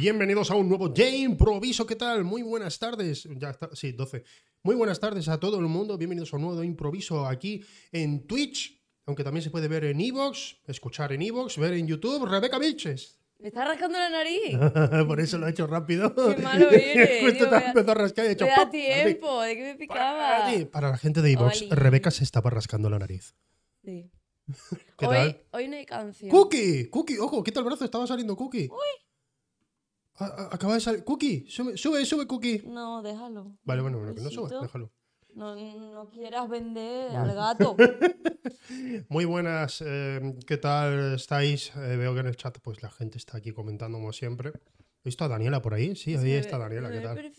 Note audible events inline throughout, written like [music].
Bienvenidos a un nuevo J Improviso. ¿Qué tal? Muy buenas tardes. Ya está, sí, 12. Muy buenas tardes a todo el mundo. Bienvenidos a un nuevo Improviso aquí en Twitch. Aunque también se puede ver en Evox, escuchar en Evox, ver en YouTube. Rebeca Vilches. Me está rascando la nariz. [laughs] Por eso lo he hecho rápido. Qué malo. [laughs] Justo te da- empezó a rascar y he hecho Me da tiempo, de que me picaba. Para la gente de Evox. Rebeca se estaba rascando la nariz. Sí. [laughs] ¿Qué hoy, tal? hoy no hay canción. ¡Cookie! ¡Cookie! ¡Ojo! Quita el brazo, estaba saliendo Cookie. A- a- acaba de salir. ¡Cookie! Sube, sube, sube, Cookie. No, déjalo. Vale, bueno, bueno, que no sube, déjalo. No, no quieras vender al gato. [laughs] Muy buenas, eh, ¿qué tal estáis? Eh, veo que en el chat pues la gente está aquí comentando como siempre. ¿He visto a Daniela por ahí? Sí, ahí está Daniela, ¿qué tal?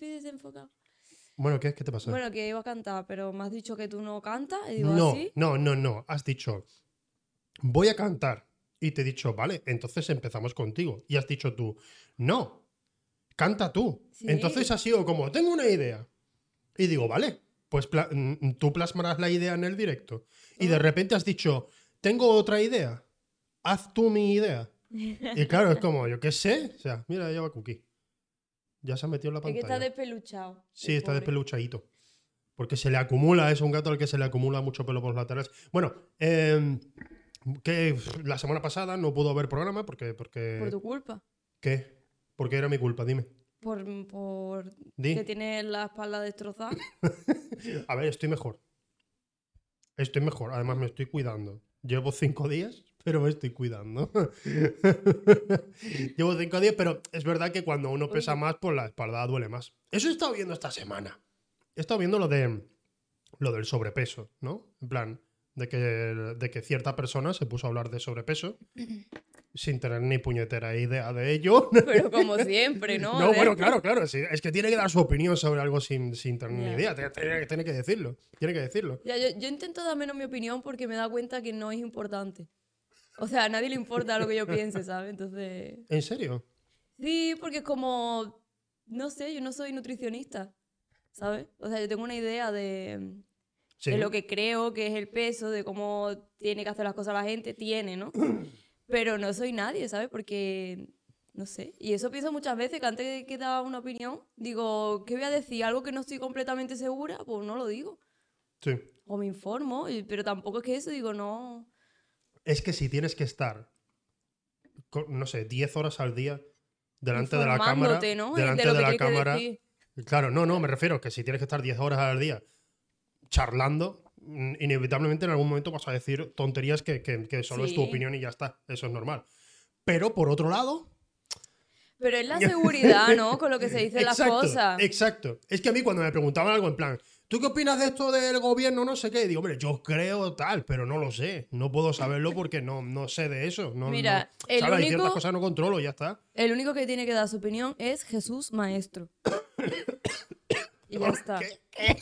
Bueno, ¿qué, qué te pasa? Bueno, que iba a cantar, pero me has dicho que tú no cantas. Y digo no, así. no, no, no. Has dicho, voy a cantar. Y te he dicho, vale, entonces empezamos contigo. Y has dicho tú, no, canta tú. Sí. Entonces ha sido como, tengo una idea. Y digo, vale, pues pla- mm, tú plasmarás la idea en el directo. Y de Ah. repente has dicho, tengo otra idea. Haz tú mi idea. [laughs] Y claro, es como, yo qué sé. O sea, mira, ya va Cookie. Ya se ha metido en la Es que está pantalla. despeluchado. Sí, está pobre. despeluchadito. Porque se le acumula, es un gato al que se le acumula mucho pelo por los laterales. Bueno, eh, que la semana pasada no pudo haber programa porque. porque Por tu culpa. ¿Qué? Porque era mi culpa, dime. Por, por Di. que tienes la espalda destrozada. [laughs] A ver, estoy mejor. Estoy mejor, además me estoy cuidando. Llevo cinco días, pero me estoy cuidando. [laughs] Llevo cinco días, pero es verdad que cuando uno pesa más, pues la espalda duele más. Eso he estado viendo esta semana. He estado viendo lo de lo del sobrepeso, ¿no? En plan, de que, de que cierta persona se puso a hablar de sobrepeso [clears throat] sin tener ni puñetera idea de ello. [laughs] Pero como siempre, ¿no? No, bueno, [laughs] claro, claro. sí, es que tiene que dar su opinión sobre algo sin, sin tener ni idea. Tiene, tiene- tiene que decirlo. Tiene que decirlo. Ya, yo, yo intento dar menos mi opinión porque me da cuenta que no es importante. O sea, a nadie le importa lo que yo piense, [laughs] ¿sabes? Entonces. ¿En serio? Sí, porque es como. No sé, yo no soy nutricionista, ¿sabes? O sea, yo tengo una idea de, Sí. de lo que creo que es el peso, de cómo tiene que hacer las cosas la gente, tiene, ¿no? [clears throat] Pero no soy nadie, ¿sabes? Porque. No sé. Y eso pienso muchas veces, que antes de que daba una opinión, digo, ¿qué voy a decir? ¿Algo que no estoy completamente segura? Pues no lo digo. Sí. O me informo, pero tampoco es que eso, digo, no. Es que si tienes que estar, no sé, 10 horas al día delante de la cámara. ¿no? Delante de de la cámara. Claro, no, no, me refiero que si tienes que estar 10 horas al día charlando, inevitablemente en algún momento vas a decir tonterías que, que- que solo es tu opinión y ya está. Eso es normal. Pero por otro lado. Pero es la [laughs] seguridad, ¿no? Con lo que se dicen las cosas. Exacto. Es que a mí cuando me preguntaban algo en plan, ¿tú qué opinas de esto del gobierno? No sé qué. Digo, hombre, yo creo tal, pero no lo sé. No puedo saberlo porque no, no sé de eso. No, Mira, no- el ¿sabes? Hay único- ciertas cosas que no controlo y ya está. El único que tiene que dar su opinión es Jesús Maestro. [coughs] y ya está. ¿Qué?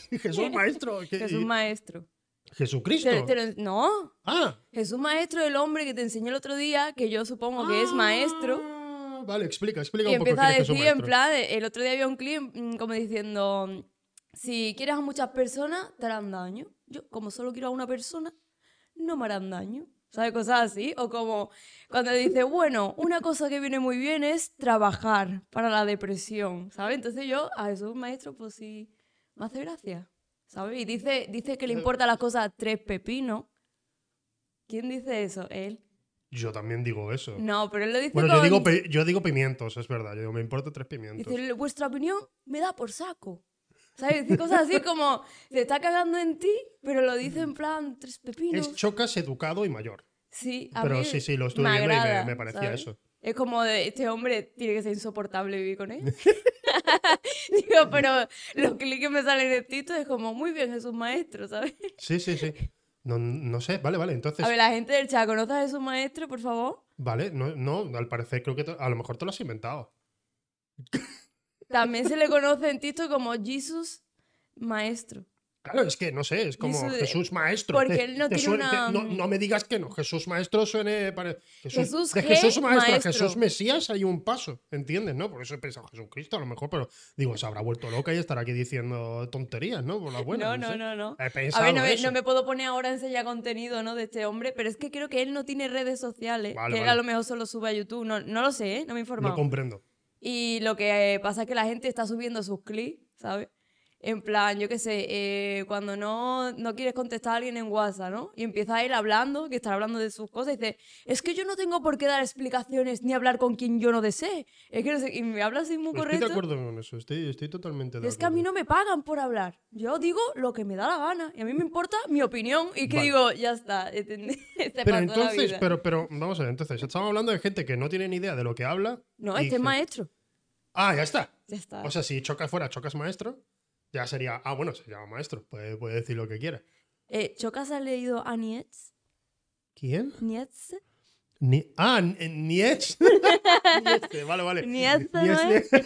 ¿Qué? Jesús maestro. ¿Qué? Jesús Maestro. Jesucristo. Te- te lo- no, Ah. Jesús Maestro es el hombre que te enseñé el otro día, que yo supongo que es maestro. Ah, Vale, explica, explica Y un poco empieza a decir, en maestro. plan, el otro día había un clip mm, como diciendo, si quieres a muchas personas, te harán daño. Yo, como solo quiero a una persona, no me harán daño. ¿Sabes? Cosas así. O como cuando dice, bueno, una cosa que viene muy bien es trabajar para la depresión. ¿Sabes? Entonces yo, a Jesús Maestro, pues sí, me hace gracia. ¿Sabes? Y dice, dice que le importan las cosas a tres pepinos. ¿Quién dice eso? Él. Yo también digo eso. No, pero él lo dice bueno, yo con- digo, yo digo pimientos, es verdad. Yo digo, me importa tres pimientos. Dice, vuestra opinión me da por saco. ¿Sabes? Dice cosas así como, se está cagando en ti, pero lo dice en plan tres pepinos. Es chocas, educado y mayor. Sí, a Pero mí sí, sí, lo estuve me viendo y me- agrada, me parecía ¿sabes? eso. Es como de, este hombre tiene que ser insoportable vivir con él. [laughs] Digo, pero los clics que me salen en TikTok es como, muy bien, Jesús Maestro, ¿sabes? Sí, sí, sí. No, no sé, vale, vale. Entonces, A ver, la gente del chat, ¿conoces a Jesús Maestro, por favor? vale, no, no, al parecer creo que te- a lo mejor te lo has inventado. También se le conoce en TikTok como Jesus Maestro. Claro, es que no sé, es como Jesús- Jesús Maestro. porque Te- él no tiene suena- te- una- no, no me digas que no, Jesús Maestro suene... pare- Jesús, Jesús de Jesús Maestro, a. Jesús Mesías hay un paso, ¿entiendes? ¿No? Por eso he pensado Jesucristo a lo mejor, pero digo, se habrá vuelto loca y estará aquí diciendo tonterías, ¿no? Por la buena. no, no, no, no. He A ver, no me, eso. no me puedo poner ahora a enseñar contenido, ¿no? De este hombre, pero es que creo que él no tiene redes sociales. Vale, que él a lo mejor solo sube a YouTube. No, no lo sé, ¿eh? No me he informado. comprendo. Y lo que pasa es que la gente está subiendo sus clips, ¿sabes? En plan, yo qué sé, eh, cuando no, no quieres contestar a alguien en WhatsApp, ¿no? Y empieza a ir hablando, que está hablando de sus cosas, y dice, es que yo no tengo por qué dar explicaciones ni hablar con quien yo no desee. Es que no sé, y me habla así muy Estoy correcto. de acuerdo con eso, estoy, estoy totalmente de Es que a acuerdo. mí no me pagan por hablar. Yo digo lo que me da la gana. Y a mí me importa mi opinión. Y que Vale. digo, ya está. [laughs] Este Pero entonces, pero, pero, vamos a ver, entonces, estamos hablando de gente que no tiene ni idea de lo que habla. No, este es maestro. Ah, ya está. Ya está. O sea, si chocas fuera, chocas maestro, ya sería. Ah, bueno, se llama maestro, puede, puede decir lo que quiera. Eh, ¿Chocas ha leído a Nietzsche? ¿Quién? Nietzsche. Ni ah, Nietzsche. Nietzsche, [laughs] vale, vale. Nietzsche, ¿no Nietzsche.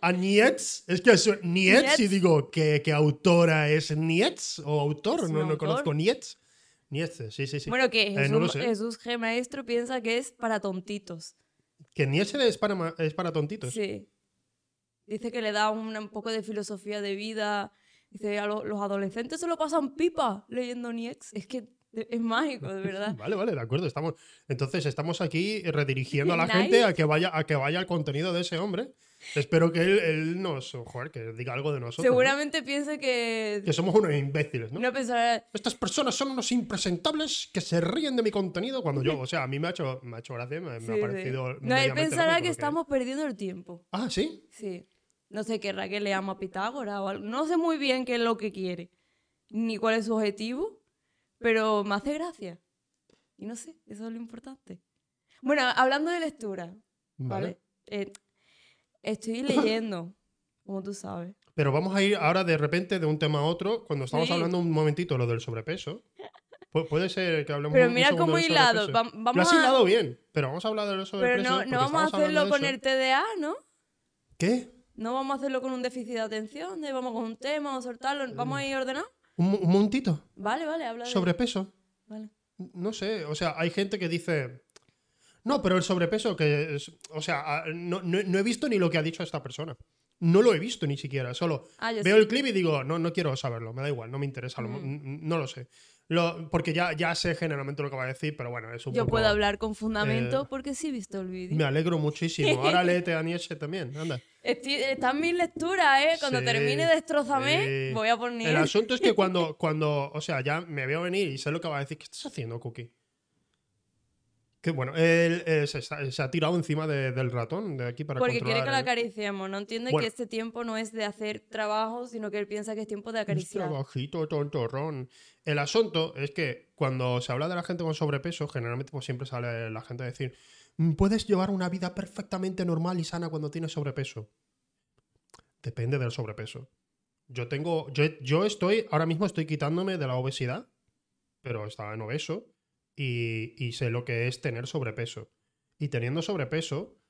A Nietzsche. Es que Nietzsche, Nietzsche. y digo, ¿qué, qué autora es Nietzsche? ¿O autor? No, no conozco Nietzsche. Nietzsche, sí, sí, sí. Bueno, que Eh, Jesús, no. Jesús G. Maestro piensa que es para tontitos. Que Nietzsche es para, es para tontitos. Sí. Dice que le da un, un poco de filosofía de vida. Dice, a lo- los adolescentes se lo pasan pipa leyendo Nietzsche. Es que es mágico, de verdad. [laughs] Vale, vale, de acuerdo. Estamos, entonces estamos aquí redirigiendo a la Nice. [laughs] gente a que vaya a que vaya al contenido de ese hombre. Espero que él, él nos, joder, que diga algo de nosotros. ¿no? Seguramente piense que... Que somos unos imbéciles, ¿no? No pensará... Estas personas son unos impresentables que se ríen de mi contenido cuando yo, o sea, a mí me ha hecho, me ha hecho gracia, me, me Sí, ha sí. parecido. No, él pensará que estamos perdiendo el tiempo. Ah, sí. Sí. No sé, querrá que leamos a Pitágoras o algo. No sé muy bien qué es lo que quiere, ni cuál es su objetivo, pero me hace gracia. Y no sé, eso es lo importante. Bueno, hablando de lectura, ¿vale? Vale. Eh, estoy leyendo, [laughs] como tú sabes. Pero vamos a ir ahora de repente de un tema a otro. Cuando estamos Sí. hablando un momentito lo del sobrepeso. pu- puede ser que hablemos Pero un mira cómo hilado. sobrepeso. vam- Lo Vamos has a... hilado bien, pero vamos a hablar del Pero sobrepeso. no, porque no vamos a hacerlo de con el TDA, ¿no? ¿Qué? No vamos a hacerlo con un déficit de atención, de vamos con un tema, vamos a soltarlo, vamos a ir ordenado. ¿Un, un momentito? Vale, vale, habla de... ¿Sobrepeso? Vale. No sé, o sea, hay gente que dice. No, pero el sobrepeso, que es. O sea, no, no- no he visto ni lo que ha dicho esta persona. No lo he visto ni siquiera. Solo Ah, veo sí. el clip y digo, no, no quiero saberlo, me da igual, no me interesa, lo- Mm. no lo sé. Lo- porque ya, ya sé generalmente lo que va a decir, pero bueno, es un Yo poco. puedo hablar con fundamento eh, porque sí he visto el vídeo. Me alegro muchísimo. Ahora [laughs] léete a Nietzsche también, anda. Estoy- Están mis lecturas, ¿eh? Cuando Sí, termine Destrozame, sí. voy a poner... El asunto es que [laughs] cuando, cuando, o sea, ya me veo venir y sé lo que va a decir, ¿qué estás haciendo, Cookie? Que bueno, él eh, se, está- se ha tirado encima de- del ratón de aquí para Porque quiere que la acariciemos. No entiende Bueno. que este tiempo no es de hacer trabajo, sino que él piensa que es tiempo de acariciar. trabajito tontorrón. El asunto es que cuando se habla de la gente con sobrepeso, generalmente pues siempre sale la gente a decir, "Mm, puedes llevar una vida perfectamente normal y sana cuando tienes sobrepeso. Depende del sobrepeso. Yo tengo, yo, yo estoy, ahora mismo estoy quitándome de la obesidad, pero estaba en obeso y, y sé lo que es tener sobrepeso. Y teniendo sobrepeso,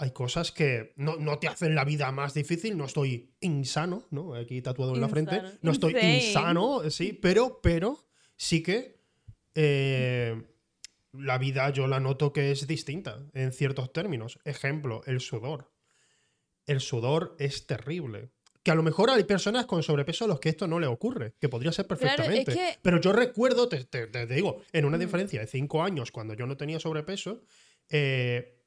hay cosas que no, no te hacen la vida más difícil. No estoy insano, ¿no? Aquí tatuado en la frente. No estoy Insane. insano, sí, pero, pero sí que eh, la vida yo la noto que es distinta en ciertos términos. Ejemplo, el sudor. El sudor es terrible. Que a lo mejor hay personas con sobrepeso a los que esto no le ocurre, que podría ser Claro, es perfectamente. que- Pero yo recuerdo, te, te- te digo, en una Mm. diferencia de cinco años, cuando yo no tenía sobrepeso, eh,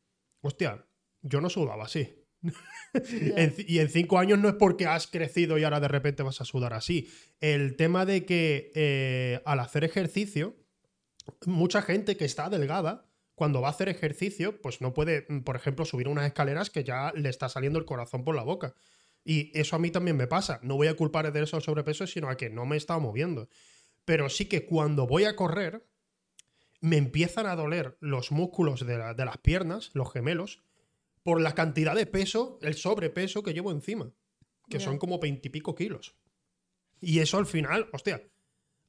hostia, yo no sudaba así. [laughs] En y en cinco años no es porque has crecido y ahora de repente vas a sudar así. El tema de que eh, al hacer ejercicio, mucha gente que está delgada, cuando va a hacer ejercicio, pues no puede, mm, por ejemplo, subir unas escaleras que ya le está saliendo el corazón por la boca. Y eso a mí también me pasa. No voy a culpar de eso al sobrepeso, sino a que no me he estado moviendo. Pero sí que cuando voy a correr, me empiezan a doler los músculos de, la- de las piernas, los gemelos, por la cantidad de peso, el sobrepeso que llevo encima, que son como veintipico kilos. Y eso al final, hostia,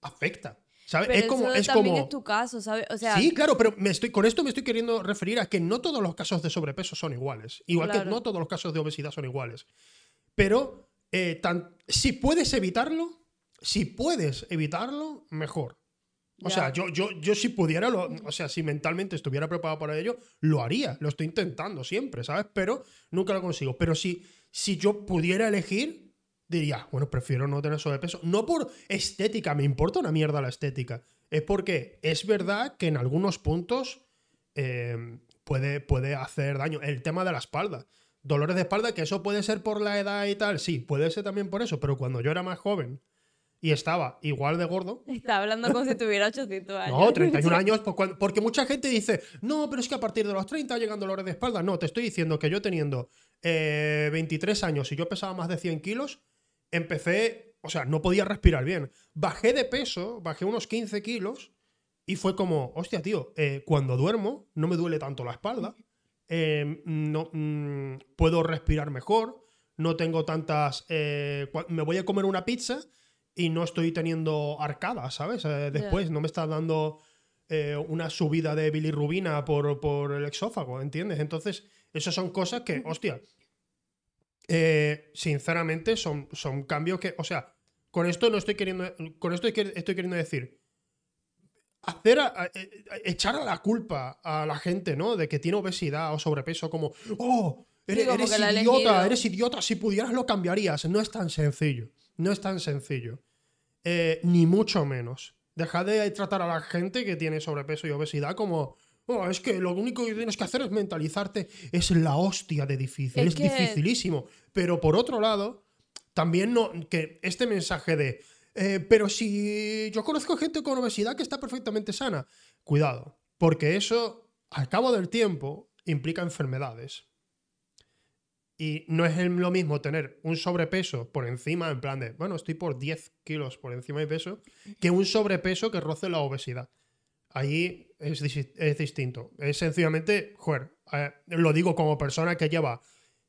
afecta. ¿Sabes? Pero es como. eso Es también como es tu caso, ¿sabes? O sea, Sí, claro, pero me estoy, con esto me estoy queriendo referir a que no todos los casos de sobrepeso son iguales. Igual Claro. que no todos los casos de obesidad son iguales. Pero eh, tan- si puedes evitarlo, si puedes evitarlo, mejor. O sea, yo, yo, yo si pudiera, lo- o sea, si mentalmente estuviera preparado para ello, lo haría. Lo estoy intentando siempre, ¿sabes? Pero nunca lo consigo. Pero si, si yo pudiera elegir, diría, bueno, prefiero no tener sobrepeso. No por estética, me importa una mierda la estética. Es porque es verdad que en algunos puntos eh, puede, puede hacer daño. El tema de la espalda. Dolores de espalda, que eso puede ser por la edad y tal, sí, puede ser también por eso, pero cuando yo era más joven y estaba igual de gordo, Está hablando como si tuviera 800 años. no, 31 [laughs] años, pues porque mucha gente dice, no, pero es que a partir de los 30 llegan dolores de espalda. No, te estoy diciendo que yo teniendo eh, 23 años y yo pesaba más de 100 kilos, empecé, o sea, no podía respirar bien. Bajé de peso, bajé unos 15 kilos y fue como, hostia, tío, eh, cuando duermo no me duele tanto la espalda, eh, no, mm, puedo respirar mejor, no tengo tantas... eh, me voy a comer una pizza y no estoy teniendo arcadas, ¿sabes? Eh, después no me está dando eh, una subida de bilirrubina por, por el exófago, ¿entiendes? Entonces, esas son cosas que, hostia, sinceramente son, son cambios que, o sea, con esto no estoy queriendo, con esto estoy queriendo decir, hacer a- a- e- a- echar a la culpa a la gente, ¿no? De que tiene obesidad o sobrepeso, como, oh, eres, idiota, elegido". eres idiota, si pudieras lo cambiarías. No es tan sencillo, no es tan sencillo. Eh, ni mucho menos. Deja de tratar a la gente que tiene sobrepeso y obesidad como, oh, es que lo único que tienes que hacer es mentalizarte. Es la hostia de difícil, Es es, que- dificilísimo. Pero por otro lado, también no, que este mensaje de, eh, pero si yo conozco gente con obesidad que está perfectamente sana, cuidado, porque eso al cabo del tiempo implica enfermedades. Y no es lo mismo tener un sobrepeso por encima, en plan de, bueno, estoy por 10 kilos por encima de peso, que un sobrepeso que roce la obesidad. Disi- es distinto. Es sencillamente, joder, eh, lo digo como persona que lleva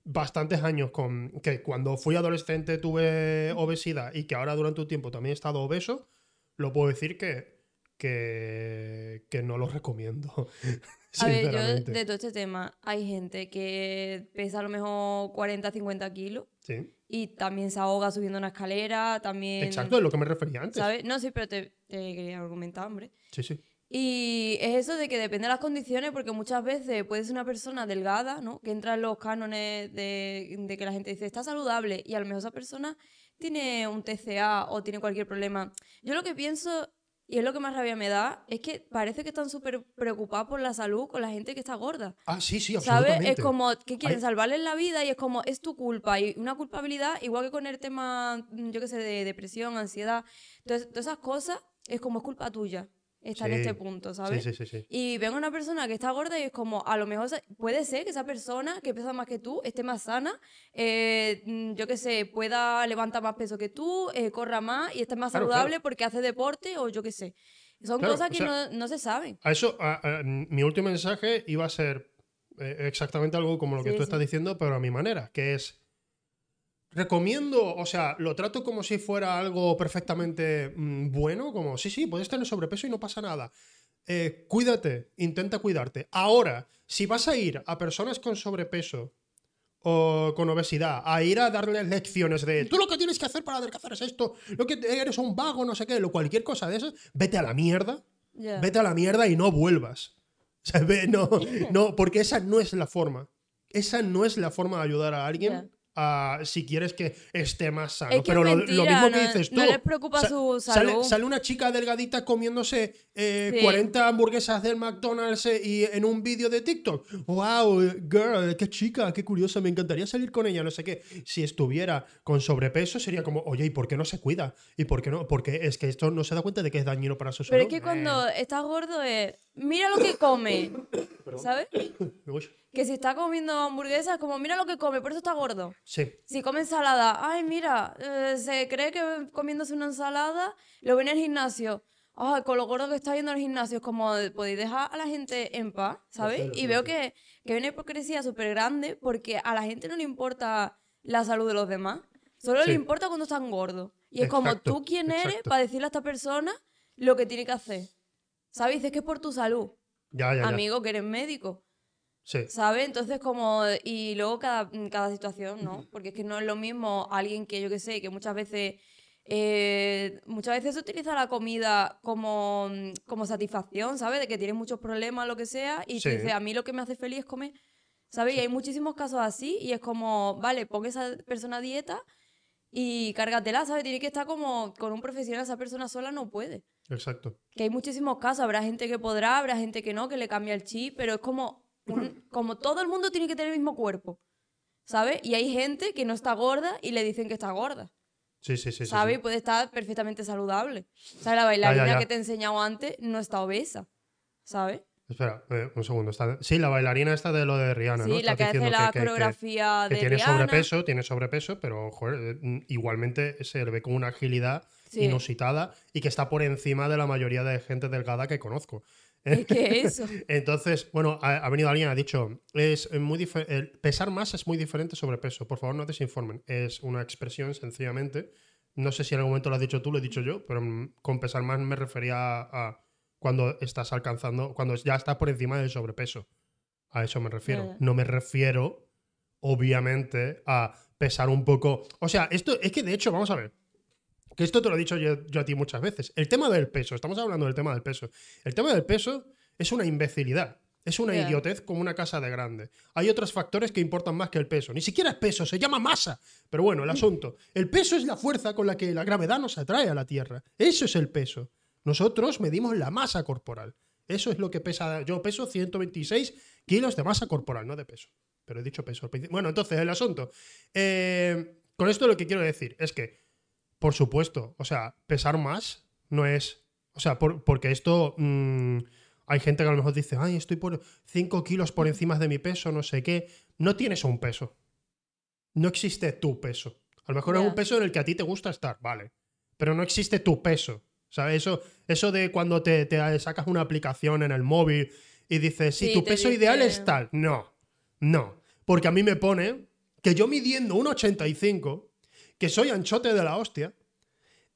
bastantes años con que cuando fui adolescente tuve obesidad y que ahora durante un tiempo también he estado obeso, lo puedo decir que, que, que no lo recomiendo. [laughs] A ver, yo de todo este tema, hay gente que pesa a lo mejor 40, 50 kilos Sí, y también se ahoga subiendo una escalera, también... exacto, es lo que me refería antes. ¿Sabes? No, sí, pero te, te quería argumentar, hombre. Sí, sí. Y es eso de que depende de las condiciones, porque muchas veces puede ser una persona delgada, ¿no? Que entra en los cánones de, de que la gente dice, está saludable, y a lo mejor esa persona tiene un TCA o tiene cualquier problema. Yo lo que pienso, y es lo que más rabia me da, es que parece que están súper preocupados por la salud con la gente que está gorda. Ah, sí, sí, ¿Sabes? absolutamente. Es como que quieren Hay- salvarles la vida y es como, es tu culpa. Y una culpabilidad, igual que con el tema, yo qué sé, de depresión, ansiedad, entonces, todas esas cosas, es como es culpa tuya estar en este punto, ¿sabes? Sí, sí, sí, sí. Y ven a una persona que está gorda y es como, a lo mejor puede ser que esa persona que pesa más que tú esté más sana, eh, mm, yo qué sé, pueda levantar más peso que tú, eh, corra más y esté más Claro, saludable claro. porque hace deporte o yo qué sé. Son Claro, cosas o que sea, no, no se saben. A eso, a- a- mi último mensaje iba a ser eh, exactamente algo como lo que tú estás diciendo, pero a mi manera, que es. Recomiendo, o sea, lo trato como si fuera algo perfectamente mm, bueno, como sí, sí, puedes tener sobrepeso y no pasa nada. Eh, cuídate, intenta cuidarte. Ahora, si vas a ir a personas con sobrepeso o con obesidad, a ir a darles lecciones de tú lo que tienes que hacer para adelgazar es esto, lo que eres un vago, no sé qué, lo cualquier cosa de eso, vete a la mierda vete a la mierda y no vuelvas. [laughs] O sea, no, no, porque esa no es la forma. Esa no es la forma de ayudar a alguien. Si quieres que esté más sano. Es que Pero es lo, mentira, lo mismo que dices tú. no les preocupa su sale- salud. Sale, una chica delgadita comiéndose eh, Sí. 40 hamburguesas del McDonald's eh, y en un vídeo de TikTok. ¡Wow! Girl, qué chica, qué curiosa, me encantaría salir con ella, no sé qué. Si estuviera con sobrepeso sería como, oye, ¿y por qué no se cuida? ¿Y por qué no? Porque es que esto no se da cuenta de que es dañino para su salud. Pero es que cuando estás gordo es, mira lo que come, ¿sabes? Que si está comiendo hamburguesas, como mira lo que come, por eso está gordo. Sí, Si come ensalada, ay, mira, eh, se cree que comiéndose una ensalada lo ve en el gimnasio. Ay, con lo gordo que está yendo al gimnasio, es como podéis dejar a la gente en paz, ¿sabes? Y veo que, que hay una hipocresía súper grande porque a la gente no le importa la salud de los demás. Solo Sí. le importa cuando están gordos. Y es como, ¿tú quién eres para decirle a esta persona lo que tiene que hacer? ¿Sabes? Dices que es por tu salud. ya, ya, ya. Amigo, que eres médico. Sí, ¿Sabes? Entonces, como. Y luego cada, cada situación, ¿no? Porque es que no es lo mismo alguien que yo que sé, que muchas veces. eh, muchas veces se utiliza la comida como, mm, como satisfacción, ¿sabes? De que tienes muchos problemas, lo que sea, y Sí. tú dices, a mí lo que me hace feliz es comer. ¿Sabes? Y hay muchísimos casos así, y es como, vale, pon esa persona a dieta y cárgatela, ¿sabes? Tiene que estar como con un profesional, esa persona sola no puede. exacto. Que hay muchísimos casos, habrá gente que podrá, habrá gente que no, que le cambia el chip, pero es como, un- como todo el mundo tiene que tener el mismo cuerpo. ¿sabes? Y hay gente que no está gorda y le dicen que está gorda, Sí, sí, sí. ¿sabes? sí. Puede estar perfectamente saludable. O sea, la bailarina ya. que te he enseñado antes no está obesa, ¿sabes? Espera, eh, un segundo. está- Sí, la bailarina esta de lo de Rihanna, Sí, ¿no? la que hace la que- que- que- coreografía que de tiene Rihanna. sobrepeso, tiene sobrepeso, pero joder, eh, mm, igualmente se le ve con una agilidad Sí. inusitada y que está por encima de la mayoría de gente delgada que conozco. Es que eso. [laughs] Entonces, bueno, ha, ha venido alguien, ha dicho, es muy dife- el pesar más es muy diferente sobre peso. Por favor, no desinformen. Es una expresión sencillamente. No sé si en algún momento lo has dicho tú, lo he dicho yo, pero mm, con pesar más me refería a, a cuando estás alcanzando, cuando ya estás por encima del sobrepeso. A eso me refiero. No me refiero, obviamente, a pesar un poco. O sea, esto es que de hecho, vamos a ver. Que esto te lo he dicho yo, yo a ti muchas veces. El tema del peso, estamos hablando del tema del peso. El tema del peso es una imbecilidad. Es una idiotez como una casa de grande. Hay otros factores que importan más que el peso. Ni siquiera es peso, se llama masa. Pero bueno, el asunto. El peso es la fuerza con la que la gravedad nos atrae a la Tierra. Eso es el peso. Nosotros medimos la masa corporal. Eso es lo que pesa. Yo peso 126 kilos de masa corporal, no de peso. Pero he dicho peso. Bueno, entonces, el asunto. Eh, con esto lo que quiero decir es que, por supuesto, o sea, pesar más no es. O sea, por- porque esto. mm, hay gente que a lo mejor dice, ay, estoy por 5 kilos por encima de mi peso, no sé qué. No tienes un peso. No existe tu peso. A lo mejor es un peso en el que a ti te gusta estar, vale. Pero no existe tu peso. ¿Sabes? Eso, eso de cuando te, te sacas una aplicación en el móvil y dices, si Sí, tu peso ideal es tal. No, no. Porque a mí me pone que yo midiendo un 85, que soy anchote de la hostia,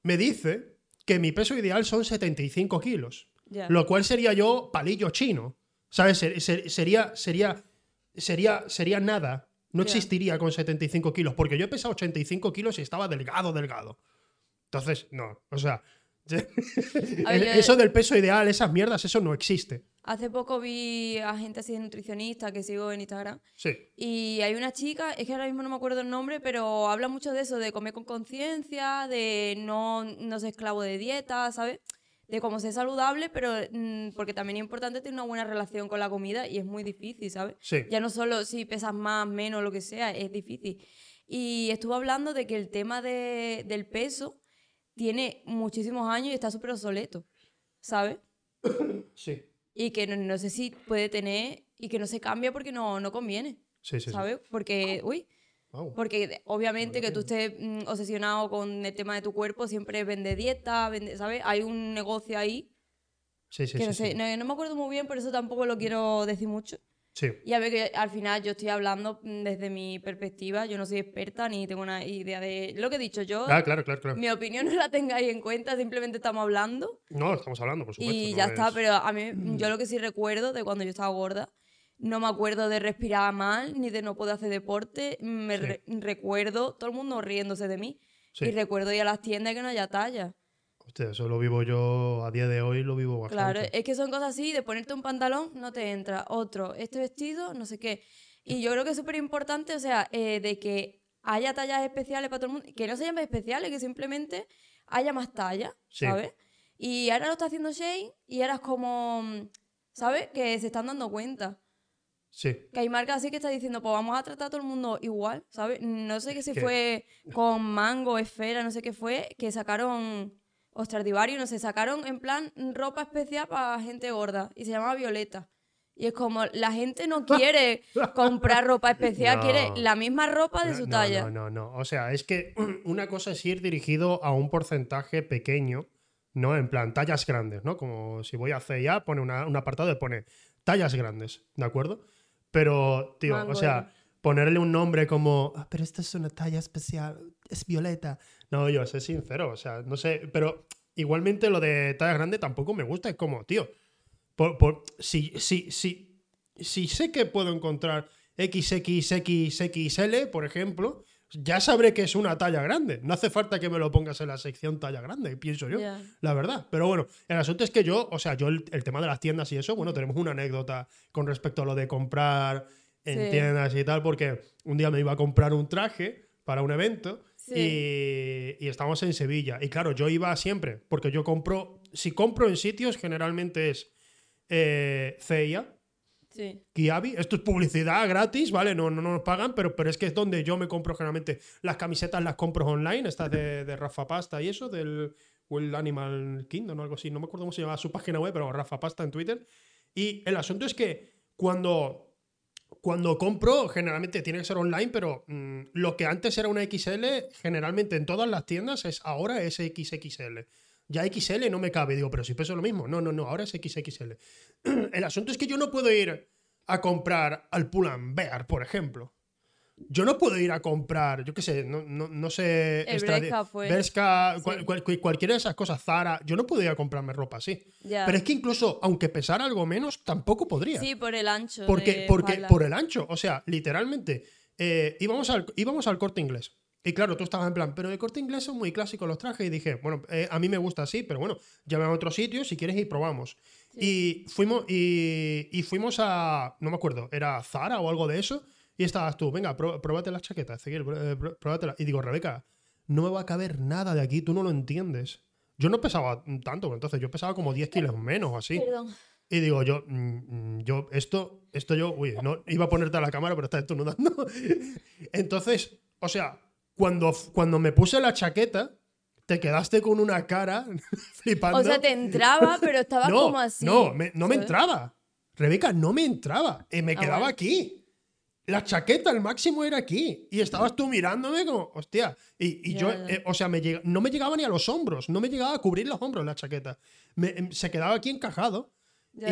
me dice que mi peso ideal son 75 kilos. Lo cual sería yo palillo chino. ¿Sabes? Ser- ser- sería, sería, sería, sería nada. No existiría con 75 kilos. Porque yo he pesado 85 kilos y estaba delgado, delgado. Entonces, no. O sea, [laughs] ver, yo- eso del peso ideal, esas mierdas, eso no existe. Hace poco vi a gente así de nutricionista que sigo en Instagram. Sí. Y hay una chica, es que ahora mismo no me acuerdo el nombre, pero habla mucho de eso, de comer con conciencia, de no, no ser esclavo de dieta, ¿sabes? De cómo ser saludable, pero mm, porque también es importante tener una buena relación con la comida y es muy difícil, ¿sabes? Sí. Ya no solo si pesas más, menos, lo que sea, es difícil. Y estuvo hablando de que el tema de- del peso tiene muchísimos años y está súper obsoleto, ¿sabes? Sí. Y que no, no sé si puede tener y que no se cambia porque no, no conviene, Sí, sí, sí. ¿sabes? Porque, uy, Wow. porque obviamente que tú estés mm, obsesionado con el tema de tu cuerpo, siempre vende dieta, vende, ¿sabes? Hay un negocio ahí Sí, sí, que sí. no sé, sí. no, no me acuerdo muy bien, por eso tampoco lo quiero decir mucho. Sí. Y a ver que al final yo estoy hablando mm, desde mi perspectiva, yo no soy experta ni tengo una idea de lo que he dicho yo. Ah, claro, claro, claro. Mi opinión [laughs] no la tengáis en cuenta, simplemente estamos hablando. No, estamos hablando, por supuesto. Y no ya está, es- pero a mí, [clears throat] yo lo que sí recuerdo de cuando yo estaba gorda, no me acuerdo de respirar mal, ni de no poder hacer deporte. Me Sí. re- recuerdo todo el mundo riéndose de mí. Sí. Y recuerdo ir a las tiendas que no haya talla. Hostia, eso lo vivo yo a día de hoy, lo vivo bastante. Claro, es que son cosas así, de ponerte un pantalón, no te entra. Otro, este vestido, no sé qué. Y yo creo que es súper importante, o sea, eh, de que haya tallas especiales para todo el mundo. Que no se llamen especiales, que simplemente haya más tallas, Sí. ¿sabes? Y ahora lo está haciendo Shane y ahora es como, ¿sabes? Que se están dando cuenta. Sí. Que hay marcas así que están diciendo, pues vamos a tratar a todo el mundo igual, ¿sabes? No sé qué si fue con Mango, Esfera, no sé qué fue, que sacaron, o Stradivarius, no sé, sacaron en plan ropa especial para gente gorda y se llamaba Violeta. Y es como, la gente no [laughs] quiere comprar ropa especial, No. quiere la misma ropa de su no, talla. No, no, no. O sea, es que [clears throat] una cosa es ir dirigido a un porcentaje pequeño, ¿no? En plan, tallas grandes, ¿no? Como si voy a CIA, pone una- un apartado de pone tallas grandes, ¿de acuerdo? Pero, tío, Mango o sea, ponerle un nombre como, "Ah, pero esta es una talla especial, es violeta. No, yo sé sincero, o sea, no sé, pero igualmente lo de talla grande tampoco me gusta, es como, tío, por, por- si, si, si, si sé que puedo encontrar XXXXL, por ejemplo, ya sabré que es una talla grande. No hace falta que me lo pongas en la sección talla grande, pienso yo. La verdad. Pero bueno, el asunto es que yo, o sea, yo el, el tema de las tiendas y eso, bueno, tenemos una anécdota con respecto a lo de comprar en Sí. tiendas y tal, porque un día me iba a comprar un traje para un evento Sí. y, y estábamos en Sevilla. Y claro, yo iba siempre, porque yo compro, si compro en sitios, generalmente es eh, CIA, Sí. Kiabi, esto es publicidad gratis, ¿vale? No, no, no nos pagan, pero, pero es que es donde yo me compro generalmente las camisetas, las compro online, estas de, de Rafa Pasta y eso, del Will Animal Kingdom o algo así. No me acuerdo cómo se llamaba su página web, pero Rafa Pasta en Twitter. Y el asunto es que cuando, cuando compro, generalmente tiene que ser online, pero mm, lo que antes era una XL, generalmente en todas las tiendas, es ahora es XXL. Ya XL no me cabe, digo, pero si peso lo mismo. No, no, no, ahora es XXL. [clears throat] El asunto es que yo no puedo ir a comprar al Pull&Bear, por ejemplo. Yo no puedo ir a comprar, yo qué sé, no, no, no sé. Fue. Sí. cual- cual- cual- cualquiera de esas cosas, Zara. Yo no puedo ir a comprarme ropa así. Pero es que incluso, aunque pesara algo menos, tampoco podría. Sí, por el ancho. Porque, porque por el ancho, o sea, literalmente, eh, íbamos, al, íbamos al corte inglés. Y claro, tú estabas en plan, pero el corte inglés son muy clásicos los trajes. Y dije, bueno, eh, a mí me gusta así, pero bueno, llámame a otro sitio si quieres y probamos. Y fuimos, y, y fuimos a, no me acuerdo, era Zara o algo de eso. Y estabas tú, venga, pruébate las chaquetas, Ezequiel, eh, pruébatelas. Y digo, Rebeca, no me va a caber nada de aquí, tú no lo entiendes. Yo no pesaba tanto, entonces yo pesaba como 10 kilos menos o así. Perdón. Y digo yo, mm, mm, yo, esto, esto yo, uy, no iba a ponerte a la cámara, pero está estornudando. [laughs] Entonces, o sea, cuando, cuando me puse la chaqueta, te quedaste con una cara [laughs] flipando. O sea, te entraba, pero estaba no, como así. no, me- no me entraba. Rebeca, no me entraba. Eh, me Ah, quedaba bueno. aquí. La chaqueta, el máximo era aquí. Y estabas tú mirándome como, hostia. Y, y yo, eh, o sea, me llega- no me llegaba ni a los hombros. No me llegaba a cubrir los hombros la chaqueta. Me- em, se quedaba aquí encajado.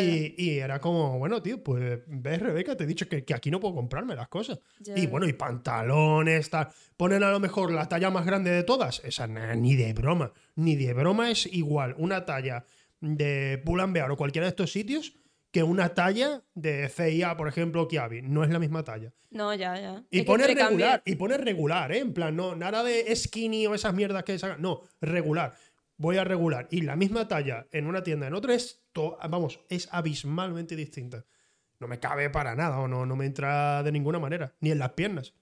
Y, y era como, bueno, tío, pues ves, Rebeca, te he dicho que, que aquí no puedo comprarme las cosas. Y bueno, y pantalones, tal. Ponen a lo mejor la talla más grande de todas. Esa na- ni de broma. Ni de broma es igual una talla de Pull&Bear o cualquiera de estos sitios que una talla de CIA, por ejemplo, Kiabi. No es la misma talla. No, ya, ya. Y Es pone regular, y pone regular, ¿eh? En plan, no, nada de skinny o esas mierdas que sacan. No, regular. Voy a regular. Y la misma talla en una tienda en otra es, vamos, es abismalmente distinta. No me cabe para nada, o no, no me entra de ninguna manera, ni en las piernas.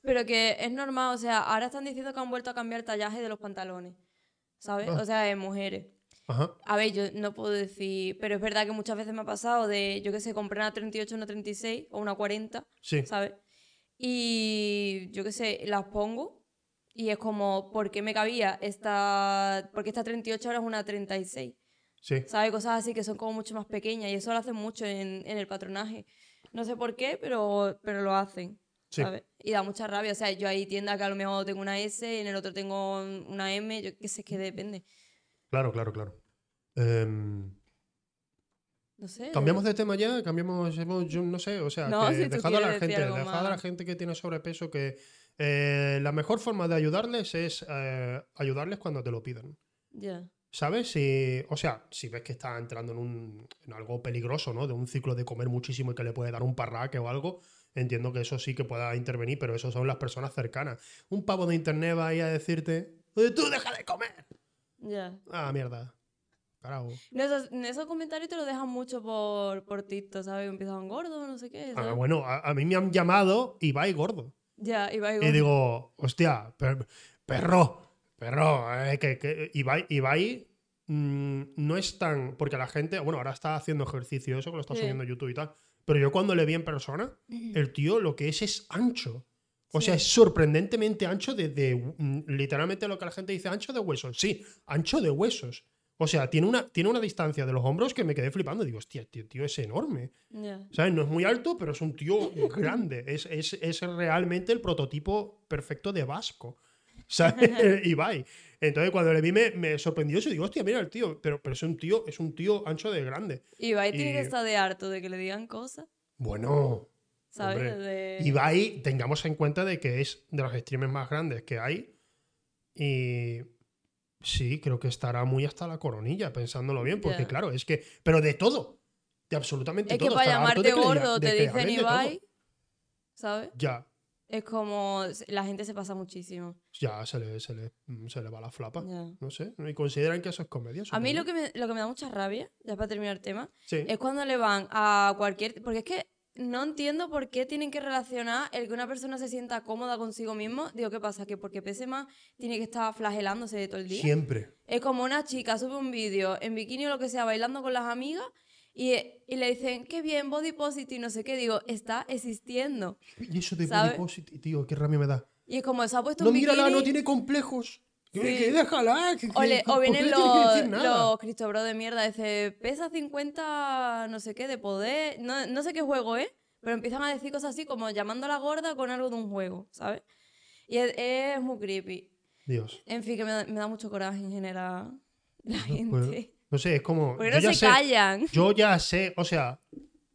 Pero que es normal, o sea, ahora están diciendo que han vuelto a cambiar el tallaje de los pantalones. ¿Sabes? Ah. O sea, mujeres. Ajá. A ver, yo no puedo decir, pero es verdad que muchas veces me ha pasado de, yo qué sé, comprar una 38, una 36 o una 40, Sí. ¿sabes? Y yo qué sé, las pongo y es como, ¿por qué me cabía esta, porque esta 38 ahora es una 36? Sí. ¿Sabes? Cosas así que son como mucho más pequeñas y eso lo hacen mucho en, en el patronaje. No sé por qué, pero, pero lo hacen. Sí. ¿sabes? Y da mucha rabia. O sea, yo hay tiendas que a lo mejor tengo una S y en el otro tengo una M, yo qué sé, es que depende. Claro, claro, claro. Em, No sé. cambiamos de tema ya, cambiamos, yo no sé, o sea, No, que si tú dejad a la gente, algo dejad a la gente que tiene sobrepeso que eh, la mejor forma de ayudarles es eh, ayudarles cuando te lo pidan. Ya. ¿Sabes? Si, o sea, si ves que está entrando en, un, en algo peligroso, ¿no? De un ciclo de comer muchísimo y que le puede dar un parraque o algo, entiendo que eso sí que pueda intervenir, pero eso son las personas cercanas. Un pavo de internet va ahí a decirte, "Eh, tú deja de comer. Ya. Ah, mierda. Carajo. No, esos, esos comentarios te lo dejan mucho por, por TikTok, ¿sabes? Empiezan gordo, no sé qué. Ah, bueno, a, a mí me han llamado Ibai gordo. Ya, y va Y digo, hostia, per- perro, perro, eh, que, que Ibai, Ibai, mm, no es tan. Porque la gente, bueno, ahora está haciendo ejercicio, eso que lo está subiendo YouTube y tal. Pero yo cuando le vi en persona, el tío lo que es es ancho. O Sí. sea, es sorprendentemente ancho de, de, mm, literalmente lo que la gente dice, ancho de huesos. Sí, ancho de huesos. O sea, tiene una, tiene una distancia de los hombros que me quedé flipando. Digo, hostia, tío, tío es enorme. ¿Sabes? No es muy alto, pero es un tío grande. Es, es, es realmente el prototipo perfecto de Vasco. ¿Sabes? [laughs] [laughs] Ibai. Entonces, cuando le vi, me, me sorprendió eso. Digo, hostia, mira el tío. Pero, pero es un tío, es un tío ancho de grande. Ibai tiene Y- que estar de harto de que le digan cosas, Bueno, ¿sabes? De- Ibai, tengamos en cuenta de que es de los streamers más grandes que hay. Y sí, creo que estará muy hasta la coronilla, pensándolo bien, porque Ya. claro, es que. Pero de todo. De absolutamente Es todo. para llamarte de que le lla- gordo te dicen. Ibai, ¿sabes? Ya, Es como la gente se pasa muchísimo. ya se le, se le, mm, se le va la flapa. Ya. No sé. Y consideran que eso es comedia. A mí supongo. lo que, me, lo que me da mucha rabia, ya para terminar el tema, Sí. es cuando le van a cualquier... Porque es que no entiendo por qué tienen que relacionar el que una persona se sienta cómoda consigo mismo. Digo, ¿qué pasa? Que porque pese más tiene que estar flagelándose todo el día. Siempre. Es como una chica sube un vídeo en bikini o lo que sea bailando con las amigas Y, y le dicen, qué bien, body positive, no sé qué. Digo, está existiendo. Y eso de ¿Sabe? body positive, tío, qué rabia me da. Y es como, se ha puesto No, un mírala, bikini. no tiene complejos. Que, Sí. que déjala. Que, O, que- le- ¿por o qué vienen los, los Cristo Bro de mierda, dice, pesa 50, no sé qué, de poder. No, no sé qué juego es, pero empiezan a decir cosas así como llamando a la gorda con algo de un juego, ¿sabes? Y es, es muy creepy. Dios. En fin, que me da, me da mucho coraje en general la No, gente. pues, no sé, es como. Porque no se sé, callan. Yo ya sé, o sea,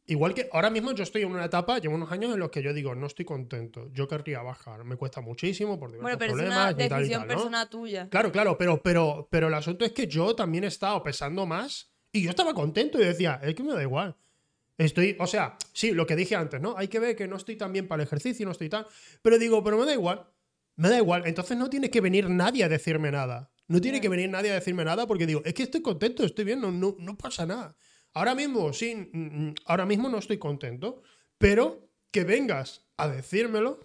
igual que ahora mismo yo estoy en una etapa, llevo unos años en los que yo digo, no estoy contento, yo querría bajar, me cuesta muchísimo por diversos Bueno, pero es problemas una y tal y decisión tal, ¿no? personal tuya. Claro, claro, pero, pero, pero el asunto es que yo también he estado pesando más y yo estaba contento y decía, es que me da igual. Estoy, o sea, sí, lo que dije antes, ¿no? Hay que ver que no estoy tan bien para el ejercicio, no estoy tan. Pero digo, pero me da igual. Me da igual. Entonces no tiene que venir nadie a decirme nada. No tiene que venir nadie a decirme nada porque digo, es que estoy contento, estoy bien, no, no, no pasa nada. Ahora mismo, sí, ahora mismo no estoy contento, pero que vengas a decírmelo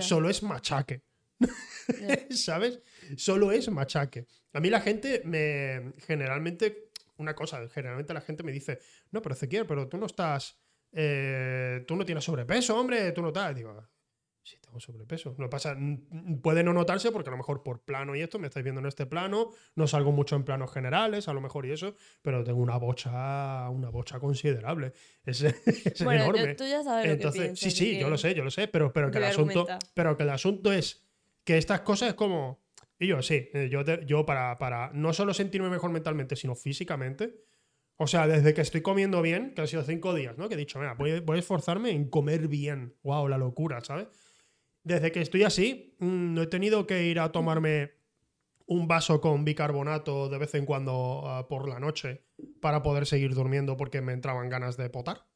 solo es machaque. [laughs] ¿Sabes? Solo es machaque. A mí la gente me. Generalmente. Una cosa, generalmente la gente me dice: No, pero Ezequiel, pero tú no estás. eh, tú no tienes sobrepeso, hombre, tú no estás. Digo, sí, tengo sobrepeso. No pasa. Puede no notarse porque a lo mejor por plano y esto me estáis viendo en este plano. No salgo mucho en planos generales, a lo mejor y eso. Pero tengo una bocha. Una bocha considerable. Es, [laughs] es Bueno, yo- enorme. tú ya sabes lo Entonces, que piensas. sí, sí, que yo lo sé, yo lo sé, pero, pero, que el asunto, pero que el asunto es que estas cosas es como... Y yo, sí, eh, yo, yo para, para no solo sentirme mejor mentalmente, sino físicamente, o sea, desde que estoy comiendo bien, que han sido cinco días, ¿no? Que he dicho, mira, voy, voy a esforzarme en comer bien. Wow, la locura, ¿sabes? Desde que estoy así, mm, no he tenido que ir a tomarme un vaso con bicarbonato de vez en cuando ah, por la noche para poder seguir durmiendo porque me entraban ganas de potar.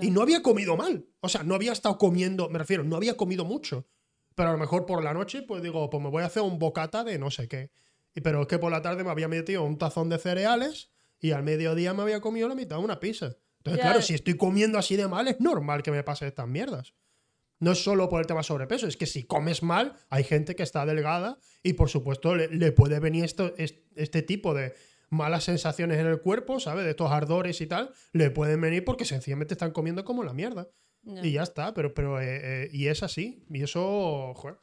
Y no había comido mal. O sea, no había estado comiendo, me refiero, no había comido mucho. Pero a lo mejor por la noche, pues digo, pues me voy a hacer un bocata de no sé qué. Y, pero es que por la tarde me había metido un tazón de cereales y al mediodía me había comido la mitad de una pizza. Entonces, claro, si estoy comiendo así de mal, es normal que me pase estas mierdas. No es solo por el tema sobrepeso, es que si comes mal, hay gente que está delgada y por supuesto le, le puede venir esto, es- este tipo de malas sensaciones en el cuerpo, ¿sabes? De estos ardores y tal, le pueden venir porque sencillamente están comiendo como la mierda. Y ya está, pero, pero eh, eh, y es así. Y eso, joder,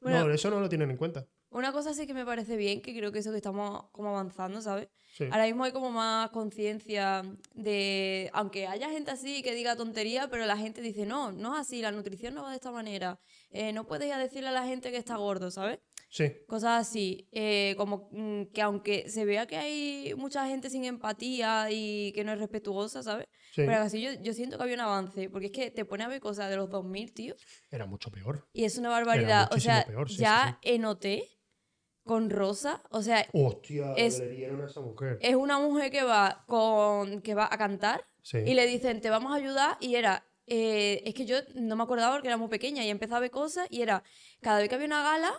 Bueno, no, eso no lo tienen en cuenta. Una cosa sí que me parece bien, que creo que eso que estamos como avanzando, ¿sabes? Sí. Ahora mismo hay como más conciencia de, aunque haya gente así que diga tontería, pero la gente dice, no, no es así, la nutrición no va de esta manera, Eh, no puedes ir a decirle a la gente que está gordo, ¿sabes? Sí, Cosas así, eh, como mm, que aunque se vea que hay mucha gente sin empatía y que no es respetuosa, ¿sabes? sí. Pero así yo, yo siento que había un avance, porque es que te pone a ver cosas de los 2000, tío, Era mucho peor. y es una barbaridad. O sea, peor, sí, ya en OT, con Rosa, o sea, Hostia, Es- le dieron a esa mujer. es una mujer que va con que va a cantar Sí. y le dicen te vamos a ayudar y era eh, es que yo no me acordaba porque era muy pequeña y empezaba a ver cosas y era cada vez que había una gala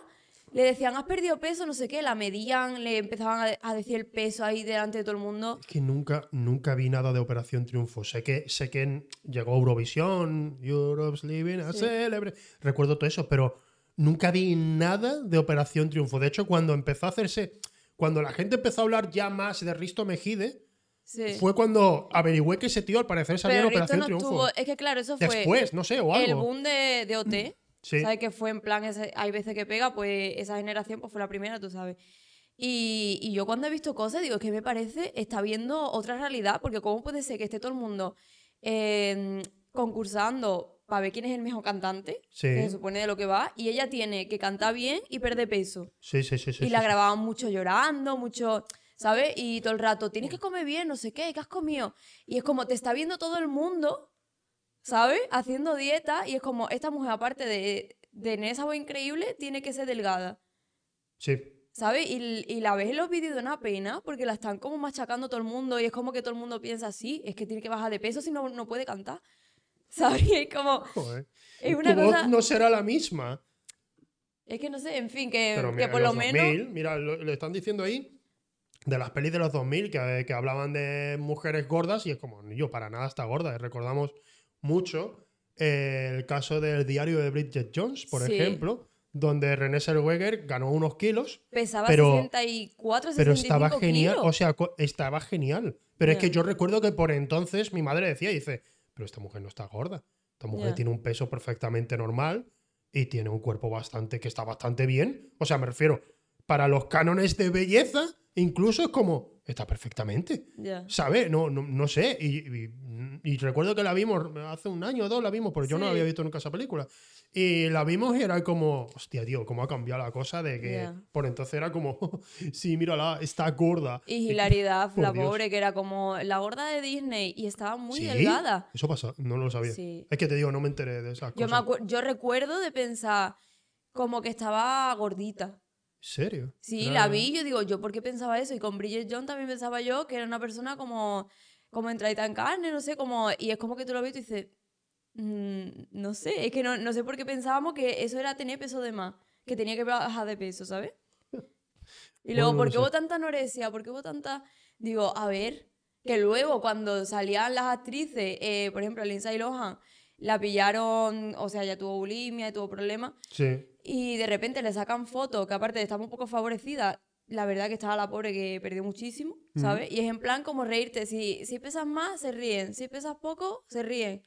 le decían has perdido peso no sé qué la medían le empezaban a, a decir el peso ahí delante de todo el mundo Es que nunca, nunca vi nada de Operación Triunfo. Sé que, sé que llegó Eurovisión, Europe's Living a Sí. Celebre. Recuerdo todo eso, pero nunca vi nada de Operación Triunfo. De hecho, cuando empezó a hacerse. Cuando la gente empezó a hablar ya más de Risto Mejide, Sí. fue cuando averigüé que ese tío al parecer salía pero en Operación no Triunfo. estuvo es que claro eso fue Después, no sé, o el algo. boom de, de OT Sí. ¿Sabes? Que fue en plan, ese- hay veces que pega, pues esa generación pues fue la primera, tú sabes. Y, y yo cuando he visto cosas, digo, es que me parece, está viendo otra realidad, porque ¿cómo puede ser que esté todo el mundo eh, concursando para ver quién es el mejor cantante? Sí. Que se supone de lo que va, y ella tiene que cantar bien y perder peso. Sí, sí, sí. sí, y sí, la sí. grababan mucho llorando, mucho, ¿sabes? Y todo el rato, tienes que comer bien, no sé qué, ¿qué has comido? Y es como, te está viendo todo el mundo, ¿sabes? Haciendo dieta, y es como, esta mujer, aparte de, de tener esa voz increíble, tiene que ser delgada, Sí. ¿sabes? Y, y la ves en los vídeos de una pena, porque la están como machacando todo el mundo, y es como que todo el mundo piensa así, es que tiene que bajar de peso si no, no puede cantar, ¿sabes? Como, Joder. es una tu voz cosa, no será la misma. es que no sé, en fin, que, Pero que mira, por lo los menos... 2000, mira, lo, lo están diciendo ahí de las pelis de los 2000 que, que hablaban de mujeres gordas y es como, yo para nada está gorda. Recordamos mucho eh, el caso del diario de Bridget Jones, por Sí. ejemplo, donde René Zellweger ganó unos kilos, Pesaba Pero- 64, 65 pero estaba genial, kilos. o sea, estaba genial. Pero es que yo recuerdo que por entonces mi madre decía, dice, pero esta mujer no está gorda, esta mujer tiene un peso perfectamente normal y tiene un cuerpo bastante, que está bastante bien. O sea, me refiero, para los cánones de belleza, incluso es como, está perfectamente. Ya. ¿Sabes? No, no, no sé. Y, y- y recuerdo que la vimos hace un año o dos, la vimos, porque yo no Sí. había visto nunca esa película. Y la vimos y era como, hostia, tío, cómo ha cambiado la cosa de que Ya. por entonces era como, [laughs] sí, mírala, está gorda. Y hilaridad, la Dios. pobre, que era como la gorda de Disney y estaba muy ¿Sí? delgada. Eso pasa, no lo sabía. Sí. Es que te digo, no me enteré de esas Yo, me cosas. acuer- yo recuerdo de pensar como que estaba gordita. ¿En serio? Sí, la vi, yo digo, ¿yo por qué pensaba eso? Y con Bridget Jones también pensaba yo que era una persona como, como entradita en carne, no sé, como... Y es como que tú lo ves y tú dices, "Mm, no sé, es que no, no sé por qué pensábamos que eso era tener peso de más, que tenía que bajar de peso, ¿sabes? [laughs] Y luego, Bueno, ¿por qué sé. hubo tanta anorexia? ¿Por qué hubo tanta...? Digo, a ver, que luego cuando salían las actrices, eh, por ejemplo, Lindsay Lohan, la pillaron, o sea, ya tuvo bulimia, tuvo problemas, Sí. Y de repente le sacan fotos que aparte estar un poco favorecida, la verdad que estaba la pobre que perdió muchísimo, ¿sabes? Y es en plan como reírte, si, si pesas más, se ríen, si pesas poco, se ríen,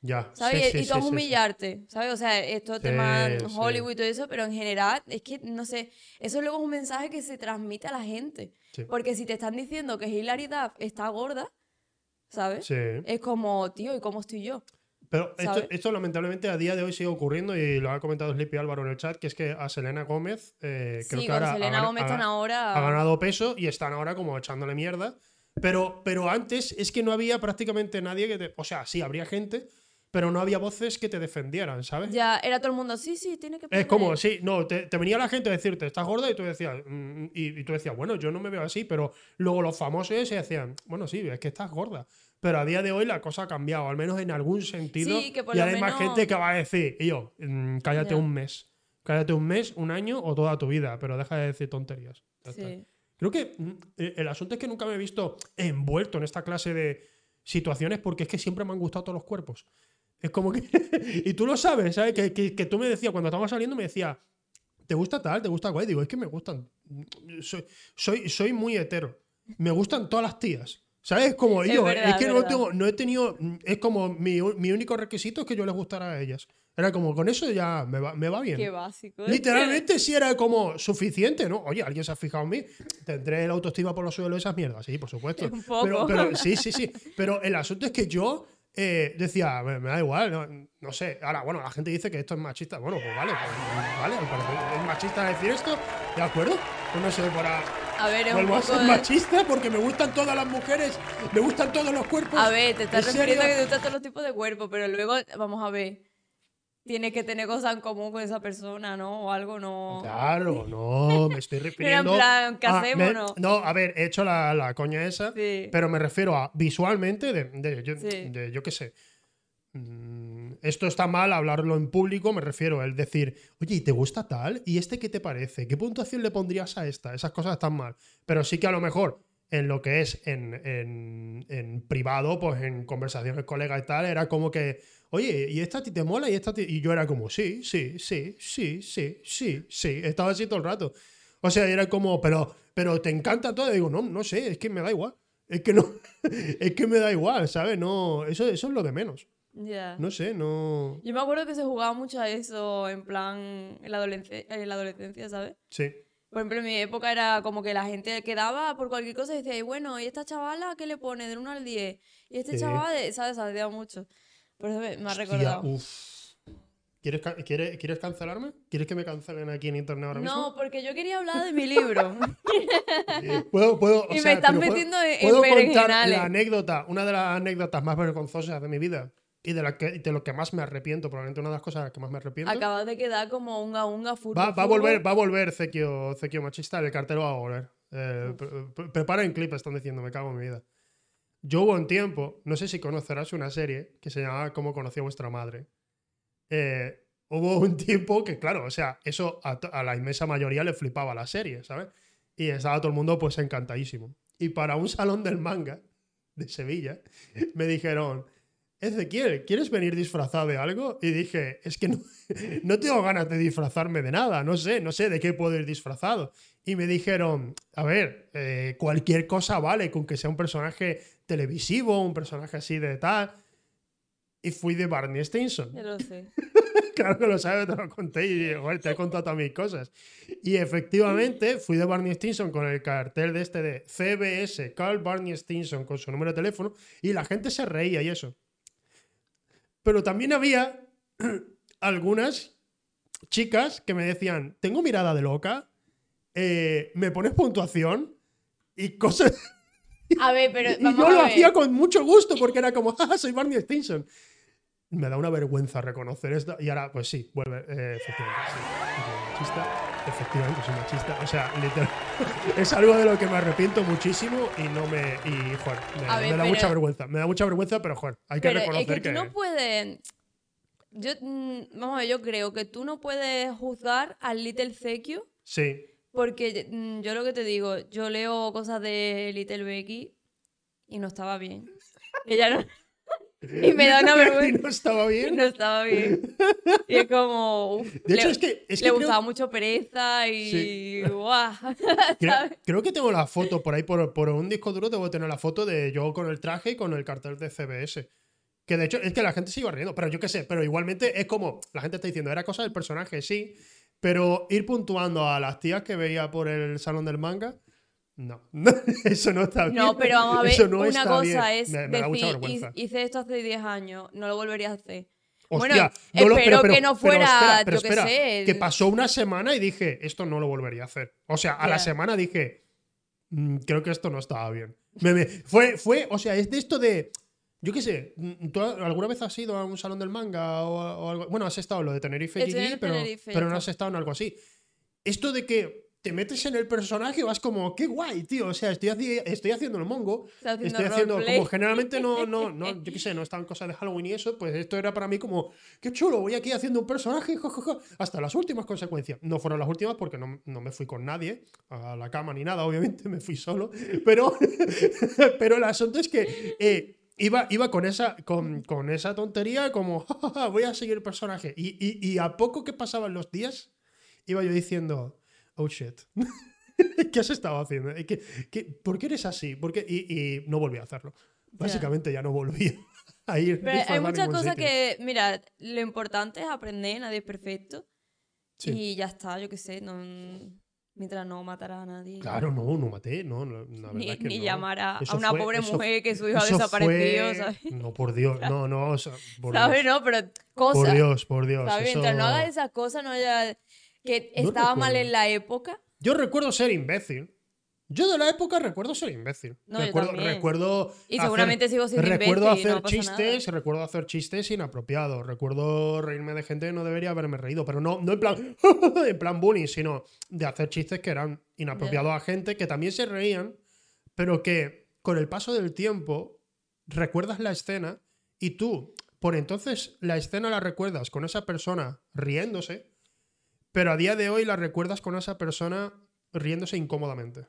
Ya. ¿sabes? Sí, sí, y sí, todo es sí, humillarte, ¿sabes? O sea, esto tema. Hollywood y todo eso, pero en general es que, no sé, eso luego es un mensaje que se transmite a la gente. Porque si te están diciendo que Hilary Duff está gorda, ¿sabes? Sí. Es como, tío, ¿y cómo estoy yo? Pero esto, lamentablemente a día de hoy sigue ocurriendo y lo ha comentado Sleepy Álvaro en el chat, que es que a Selena Gómez eh, creo sí, que con ahora ha Selena gana- Gómez ha- están ahora... ha ganado peso y están ahora como echándole mierda. Pero, pero antes es que no había prácticamente nadie que te... O sea, sí, habría gente, pero no había voces que te defendieran, ¿sabes? Ya, era todo el mundo, sí, sí, tiene que Es como, poner". sí, no, te, te venía la gente a decirte, estás gorda, y tú decías, mm, y, y tú decías, bueno, yo no me veo así, pero luego los famosos se decían, bueno, sí, es que estás gorda. Pero a día de hoy la cosa ha cambiado, al menos en algún sentido. Sí, que por y lo hay más menos- gente que va a decir, y yo, mm, cállate un mes. Cállate un mes, un año o toda tu vida, pero deja de decir tonterías. Sí. Creo que mm, eh, el asunto es que nunca me he visto envuelto en esta clase de situaciones porque es que siempre me han gustado todos los cuerpos. Es como que. [laughs] y tú lo sabes, ¿sabes? Que, que- que tú me decías, cuando estábamos saliendo, me decía, ¿te gusta tal? ¿Te gusta guay? Digo, es que me gustan. Soy, soy, soy muy hetero. Me gustan todas las tías. ¿Sabes? Como Es yo, verdad, es que no, tengo, no he tenido. Es como mi, mi único requisito es que yo les gustara a ellas. Era como, con eso ya me va, me va bien. Qué básico. Literalmente [laughs] sí era como suficiente, ¿no? Oye, alguien se ha fijado en mí. Tendré el autoestima por los suelos esas mierdas, sí, por supuesto. [laughs] Un poco. Pero, pero sí, sí, sí. [laughs] Pero el asunto es que yo eh, decía, me, me da igual, no, no sé. Ahora, bueno, la gente dice que esto es machista. Bueno, pues vale, pues, vale, es machista decir esto, ¿de acuerdo? Pues no sé, para. A ver, es un Vuelvo a poco ser de- machista porque me gustan todas las mujeres, me gustan todos los cuerpos. A ver, te estás ¿En refiriendo a serio? que te gustan todos los tipos de cuerpo, pero luego, vamos a ver, tienes que tener cosas en común con esa persona, ¿no? O algo, no. Claro, no, me estoy [laughs] refiriendo. plan, ¿qué a- hacemos, me- no? No, a ver, he hecho la, la coña esa, Sí. pero me refiero a visualmente, de, de- yo, Sí. de- yo qué sé. Mm, Esto está mal hablarlo en público, me refiero el decir, oye, ¿y te gusta tal? ¿Y este qué te parece? ¿Qué puntuación le pondrías a esta? Esas cosas están mal. Pero sí que a lo mejor en lo que es en, en- en privado, pues en conversaciones colegas y tal, era como que, oye, ¿y esta a ti te mola? Y esta a ti-?" Y yo era como, sí, sí, sí, sí, sí, sí, sí. Estaba así todo el rato. O sea, era como, pero, pero te encanta todo. Y digo, no, no sé, es que me da igual. Es que no, [laughs] es que me da igual, ¿sabes? No, eso, eso es lo de menos. Ya. No sé, no. Yo me acuerdo que se jugaba mucho a eso, en plan, en la, adolescencia, en la adolescencia, ¿sabes? Sí. Por ejemplo, en mi época era como que la gente quedaba por cualquier cosa y decía, y bueno, ¿y esta chavala qué le pone? Del 1 al 10. Y este Sí. chaval, de- ¿sabes? Salía mucho. Por eso me, me ha Hostia, recordado. uf. ¿Quieres, ca- quieres, ¿Quieres cancelarme? ¿Quieres que me cancelen aquí en internet ahora mismo? No, porque yo quería hablar de mi libro. [laughs] Puedo, puedo, [laughs] o Y me sea, pero puedo- metiendo en- en puedo contar berenjenales. la anécdota, una de las anécdotas más vergonzosas de mi vida y de, la que, de lo que más me arrepiento, probablemente una de las cosas que más me arrepiento. Acabas de quedar como unga unga furbo, Va, va a volver, va a volver Zequio, Zequio Machista, el cartero va a volver. Eh, pre- pre- preparen clip, están diciendo, me cago en mi vida. Yo hubo un tiempo, no sé si conocerás una serie que se llamaba Cómo conocí a vuestra madre. Eh, hubo un [laughs] tiempo que, claro, o sea, eso a, a la inmensa mayoría le flipaba la serie, ¿sabes? Y estaba todo el mundo pues encantadísimo. Y para un salón del manga de Sevilla [laughs] me dijeron, Ezequiel, ¿quieres venir disfrazado de algo? Y dije, es que no, [laughs] no tengo ganas de disfrazarme de nada, no sé, no sé de qué puedo ir disfrazado. Y me dijeron, a ver, eh, cualquier cosa vale, con que sea un personaje televisivo, un personaje así de tal. Y fui de Barney Stinson. Ya lo sé. [laughs] claro que lo sabes, te lo conté y joder, te he contado todas mis cosas. Y efectivamente fui de Barney Stinson con el cartel de este de CBS, Carl Barney Stinson, con su número de teléfono, y la gente se reía y eso. Pero también había [clears throat] algunas chicas que me decían, tengo mirada de loca, eh, me pones puntuación y cosas... A ver, pero [laughs] Y vamos yo a lo ver. hacía con mucho gusto porque era como, [laughs] ¡ah, soy Barney Stinson! Me da una vergüenza reconocer esto. Y ahora, pues sí, vuelve. eh, efectivamente, sí. Efectivamente, soy machista. O sea, literal. [laughs] es algo de lo que me arrepiento muchísimo y no me. Y, joder, me, ver, me da pero- mucha vergüenza. Me da mucha vergüenza, pero, joder, hay que Pero es reconocer que tú no puedes. Yo, mm, vamos a ver, yo creo que tú no puedes juzgar al Little Zekio Sí. porque mm, yo lo que te digo, yo leo cosas de Little Becky y no estaba bien. [laughs] Ella no. Y me da una [laughs] Y vergüenza. no estaba bien. No estaba bien. Y es como. uf, De hecho, le, es que. Es le que creo- gustaba mucho pereza y. Sí. ¡Guau! [laughs] Creo, creo que tengo la foto por ahí, por, por un disco duro, debo tener la foto de yo con el traje y con el cartel de CBS. Que de hecho es que la gente iba riendo, pero yo qué sé, pero igualmente es como, la gente está diciendo, era cosa del personaje, sí, pero ir puntuando a las tías que veía por el salón del manga, no, [laughs] eso no está bien. No, pero vamos a ver, Eso no una cosa bien. es Me, me decir. "Hice- esto hace 10 años, no lo volvería a hacer. Hostia, bueno, no lo- espero pero- que no pero- pero fuera, espera, pero yo espera, sé. Que pasó una semana y dije, esto no lo volvería a hacer. O sea, a la semana dije, "Mm, creo que esto no estaba bien. Me- me- fue, fue, o sea, es de esto de, yo qué sé, mm, ¿tú alguna vez has ido a un salón del manga o, o algo? Bueno, has estado en lo de Tenerife el pero, Tenerife, pero no has estado en algo así. Esto de que te metes en el personaje y vas como, qué guay, tío. O sea, estoy, haci- estoy haciendo el mongo. Haciendo Estoy haciendo, roleplay. como generalmente no, no, [laughs] no, yo qué sé, no están cosas de Halloween y eso, pues esto era para mí como, qué chulo, voy aquí haciendo un personaje, ja, ja, ja", hasta las últimas consecuencias. No fueron las últimas porque no, no me fui con nadie a la cama ni nada, obviamente, me fui solo, pero, [laughs] pero el asunto es que eh, iba, iba con, esa, con, con esa tontería como, "Ja, ja, ja, voy a seguir el personaje. Y, y, y a poco que pasaban los días, iba yo diciendo, oh shit. [laughs] ¿Qué has estado haciendo? ¿Qué, qué- por qué eres así? ¿Por qué? Y, y no volví a hacerlo. Básicamente ya no volví [laughs] a ir. Pero hay muchas cosas sitio. que, mira, lo importante es aprender, nadie es perfecto. Sí. Y ya está, yo qué sé, no, mientras no matará a nadie. Claro, no, no maté, no, no, la verdad Ni, es que ni no. llamar a, a una fue- pobre eso- mujer que su hijo ha desaparecido, fue- ¿sabes? No, por Dios, no, no, o sea, por [laughs] ¿Sabes? Dios. No, pero Por cosas. Dios, por Dios. ¿sabes? eso- Mientras no hagas esas cosas, no haya. Que No estaba mal en la época. Yo recuerdo ser imbécil. Yo de la época recuerdo ser imbécil. No, recuerdo, recuerdo Y hacer- seguramente sigo siendo recuerdo imbécil hacer no chistes, recuerdo hacer chistes inapropiados, recuerdo reírme de gente que no debería haberme reído, pero no, no en plan [laughs] en plan bullying, sino de hacer chistes que eran inapropiados a gente que también se reían, pero que con el paso del tiempo recuerdas la escena y tú por entonces la escena la recuerdas con esa persona riéndose, pero a día de hoy la recuerdas con esa persona riéndose incómodamente.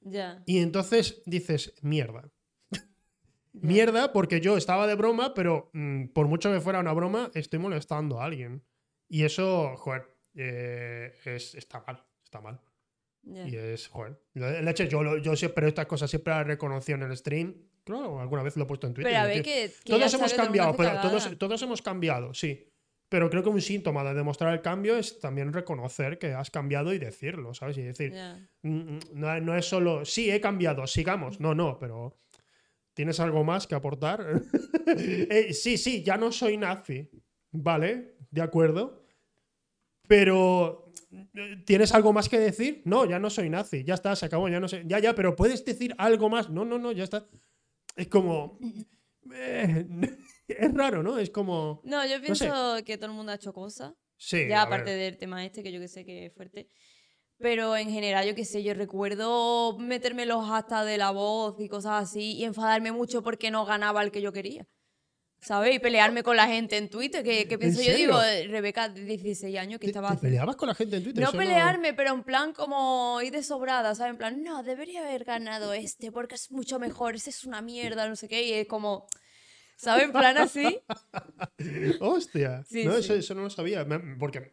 Ya. Y entonces dices, mierda. mierda, porque yo estaba de broma, pero mm, por mucho que fuera una broma, estoy molestando a alguien. Y eso, joder, eh, es, está mal, está mal. Y es, joder. la- Leche, yo, yo siempre estas cosas siempre las reconocí en el stream. Claro, alguna vez lo he puesto en Twitter. Pero a ver que. que todos hemos cambiado, pero todos, todos hemos cambiado, sí. Pero creo que un síntoma de demostrar el cambio es también reconocer que has cambiado y decirlo, ¿sabes? Y decir, Ya. Mm, No, no es solo, sí, he cambiado, sigamos. No, no, pero ¿tienes algo más que aportar? [laughs] Eh, sí, sí, ya no soy nazi. Vale, de acuerdo. Pero eh, ¿tienes algo más que decir? No, ya no soy nazi. Ya está, se acabó, ya no sé. Ya, ya, pero ¿puedes decir algo más? No, no, no, ya está. Es como... [laughs] es raro, ¿no? Es como... No, yo sé. pienso que todo el mundo ha hecho cosas. Sí, ya aparte del tema este, que yo que sé que es fuerte. Pero en general, yo qué sé, yo recuerdo meterme los hasta de la voz y cosas así y enfadarme mucho porque no ganaba el que yo quería. ¿Sabes? Y pelearme con la gente en Twitter, que, que pienso yo, digo, eh, Rebeca de 16 años que ¿Te, estaba te peleabas con la gente en Twitter? No pelearme, pero en plan como ir de sobrada, ¿sabes? En plan, no, debería haber ganado este porque es mucho mejor, ese es una mierda, no sé qué, y es como... ¿Sabes? En plan así. [laughs] Hostia. Sí, no, sí. Eso, eso no lo sabía. Porque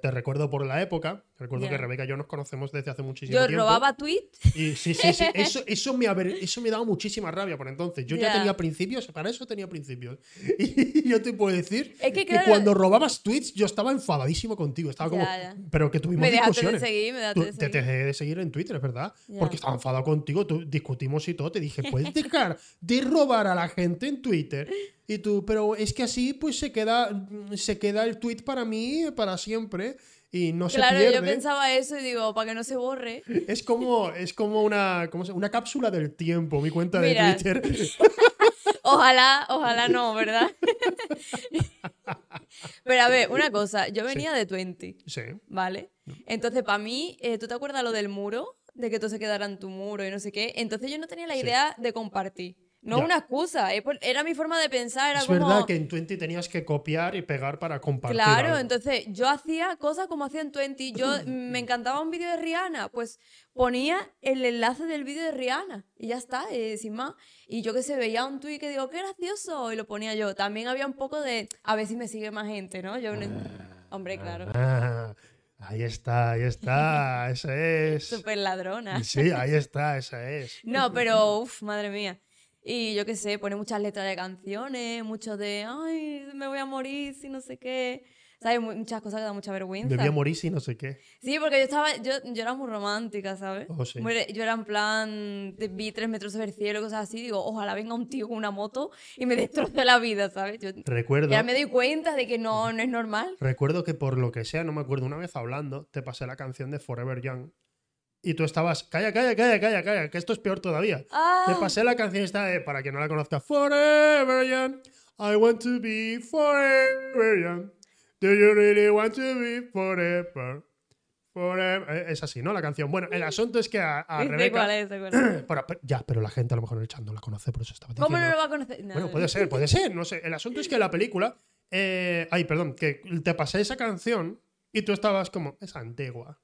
te recuerdo por la época. Recuerdo que Rebeca y yo nos conocemos desde hace muchísimo Yo tiempo. robaba tweets. Y sí, sí, sí. [laughs] Eso, eso, me, eso me daba muchísima rabia por entonces. Yo ya, Ya. tenía principios, para eso tenía principios. [laughs] Y yo te puedo decir Es que, claro- cuando robabas tweets yo estaba enfadadísimo contigo. Estaba como. Pero que tuvimos Me dejaste de discusiones. seguir, me dejaste Tú- de te dejé de seguir en Twitter, es verdad. Porque estaba enfadado contigo, tú, discutimos y todo. Te dije, ¿puedes dejar de robar a la gente en Twitter? Y tú, pero es que así pues se queda, se queda el tweet para mí para siempre y no Claro, se pierde. yo pensaba eso y digo, para que no se borre. Es como, es como una, ¿cómo se- una cápsula del tiempo, mi cuenta Mira. de Twitter. [laughs] Ojalá, ojalá no, ¿verdad? [laughs] Pero a ver, una cosa, yo venía de Twenty, Sí. ¿vale? Entonces, para mí, eh, ¿tú te acuerdas lo del muro? De que todo se quedara en tu muro y no sé qué. Entonces yo no tenía la Sí. idea de compartir. No Ya. una excusa, era mi forma de pensar, era Es como... verdad que en Twenty tenías que copiar y pegar para compartir. Claro, algo. entonces yo hacía cosas como hacía en Twenty. Yo [clears throat] me encantaba un vídeo de Rihanna, pues ponía el enlace del vídeo de Rihanna y ya está, eh, sin más. Y yo que sé, veía un tweet que digo, qué gracioso, y lo ponía yo. También había un poco de, a ver si me sigue más gente, ¿no? Yo, no- hombre, claro, Ah, [laughs] ahí está, ahí está. Esa es. [laughs] súper ladrona. Sí, ahí está, esa es. No, pero, uff, madre mía. Y yo qué sé, pone muchas letras de canciones, mucho de, ay, me voy a morir, si no sé qué. ¿Sabes? Mu- Muchas cosas que dan mucha vergüenza. Debía morir si no sé qué. Sí, porque yo estaba, yo, yo era muy romántica, ¿sabes? Oh, sí. Yo era en plan, te vi tres metros sobre el cielo, cosas así, digo, ojalá venga un tío con una moto y me destroce la vida, ¿sabes? Yo Recuerdo, ya me doy cuenta de que no, no es normal. recuerdo que por lo que sea, no me acuerdo, una vez hablando, te pasé la canción de Forever Young. Y tú estabas, calla, calla, calla, calla, calla, que esto es peor todavía. Ah, Te pasé la canción esta de, para quien no la conozca, Forever Young. I want to be forever young. Do you really want to be forever? Forever. Eh, Es así, ¿no? La canción. Bueno, el asunto es que a, a Rebeca. cuál es. Pero- [clears throat] pero- ya, pero la gente a lo mejor en el chat no la conoce, por eso estaba ¿Cómo no diciendo. lo va a conocer? No, Bueno, no. puede ser, puede ser, no sé. El asunto es que la película. eh, ay, perdón, que te pasé esa canción y tú estabas como, es antigua.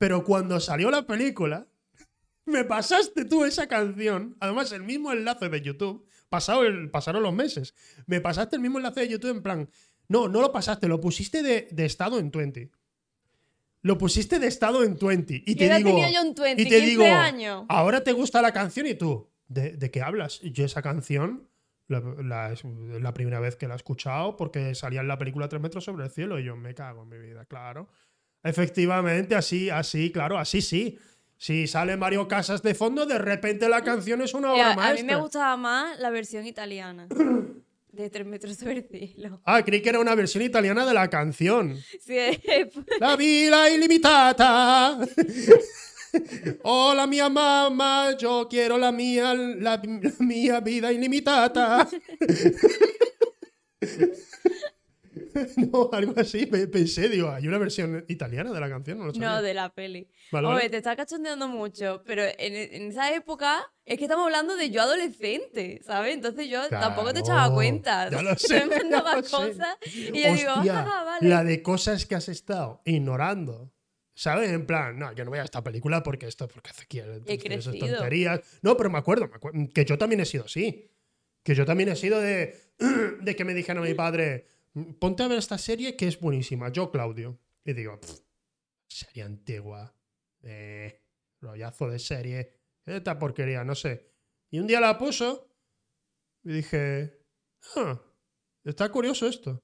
Pero cuando salió la película, me pasaste tú esa canción, además el mismo enlace de YouTube, pasado el, pasaron los meses, me pasaste el mismo enlace de YouTube en plan, no, no lo pasaste, lo pusiste de, de estado en 20. Lo pusiste de estado en 20. Y ¿Qué te digo, tenía yo en 20? y te 15 digo, años. ahora te gusta la canción y tú, ¿de, de qué hablas? Yo esa canción, la, la- es la primera vez que la he escuchado porque salía en la película Tres metros sobre el cielo y yo me cago en mi vida, claro. Efectivamente, así, así, claro, así sí. Si sale Mario Casas de fondo, de repente la canción es una Mira, obra a mí maestra. me gustaba más la versión italiana. [clears throat] De tres metros sobre el cielo. Ah, creí que era una versión italiana de la canción. [laughs] Sí, eh, La vida illimitata. [laughs] Hola, mia mamá, yo quiero la mía, la, la mía vida ilimitada. [laughs] [laughs] no, algo así. pe- Pensé, digo, hay una versión italiana de la canción, no lo sabía. no, de la peli. Vale, Oye, vale. te estás cachondeando mucho, pero en, en esa época es que estamos hablando de yo adolescente, ¿sabes? Entonces yo tampoco te echaba Claro, cuenta. ya lo [laughs] sé, me mandaba lo sé. cosas y yo digo, Hostia, ah, vale. la de cosas que has estado ignorando. ¿Sabes? En plan, no, yo no voy a esta película porque esto, porque hace esas tonterías. No, pero me acuerdo, me acuerdo, que yo también he sido así. Que yo también he sido de, [clears throat] de que me dijeron a mi padre, ponte a ver esta serie que es buenísima. Yo, Claudio. Y digo, "Pff, serie antigua. Eh, rollazo de serie. Esta porquería, no sé. Y un día la puso y dije, "Ah, está curioso esto.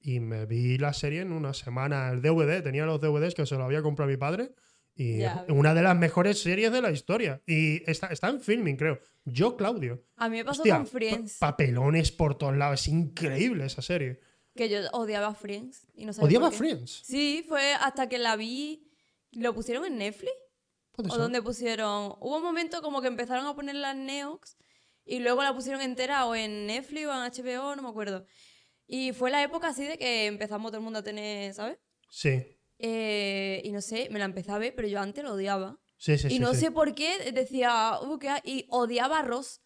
Y me vi la serie en una semana, el DVD, tenía los DVDs que se lo había comprado mi padre. Y Ya una de las mejores series de la historia. Y está, está en filming, creo. Yo, Claudio. A mí me pasó Hostia, con Friends, pa- papelones por todos lados. Es increíble esa serie. Que yo odiaba Friends. Y no sabía Odiaba por qué. Friends. Sí, fue hasta que la vi. ¿Lo pusieron en Netflix? Puede ¿O ser. dónde pusieron? Hubo un momento como que empezaron a ponerla en Neox y luego la pusieron entera o en Netflix o en HBO, no me acuerdo. Y fue la época así de que empezamos todo el mundo a tener, ¿sabes? Sí. Eh, y no sé, me la empecé a ver, pero yo antes lo odiaba. Sí, sí, y sí, no sé por qué decía, "Uh, qué ha-", y odiaba a Ross.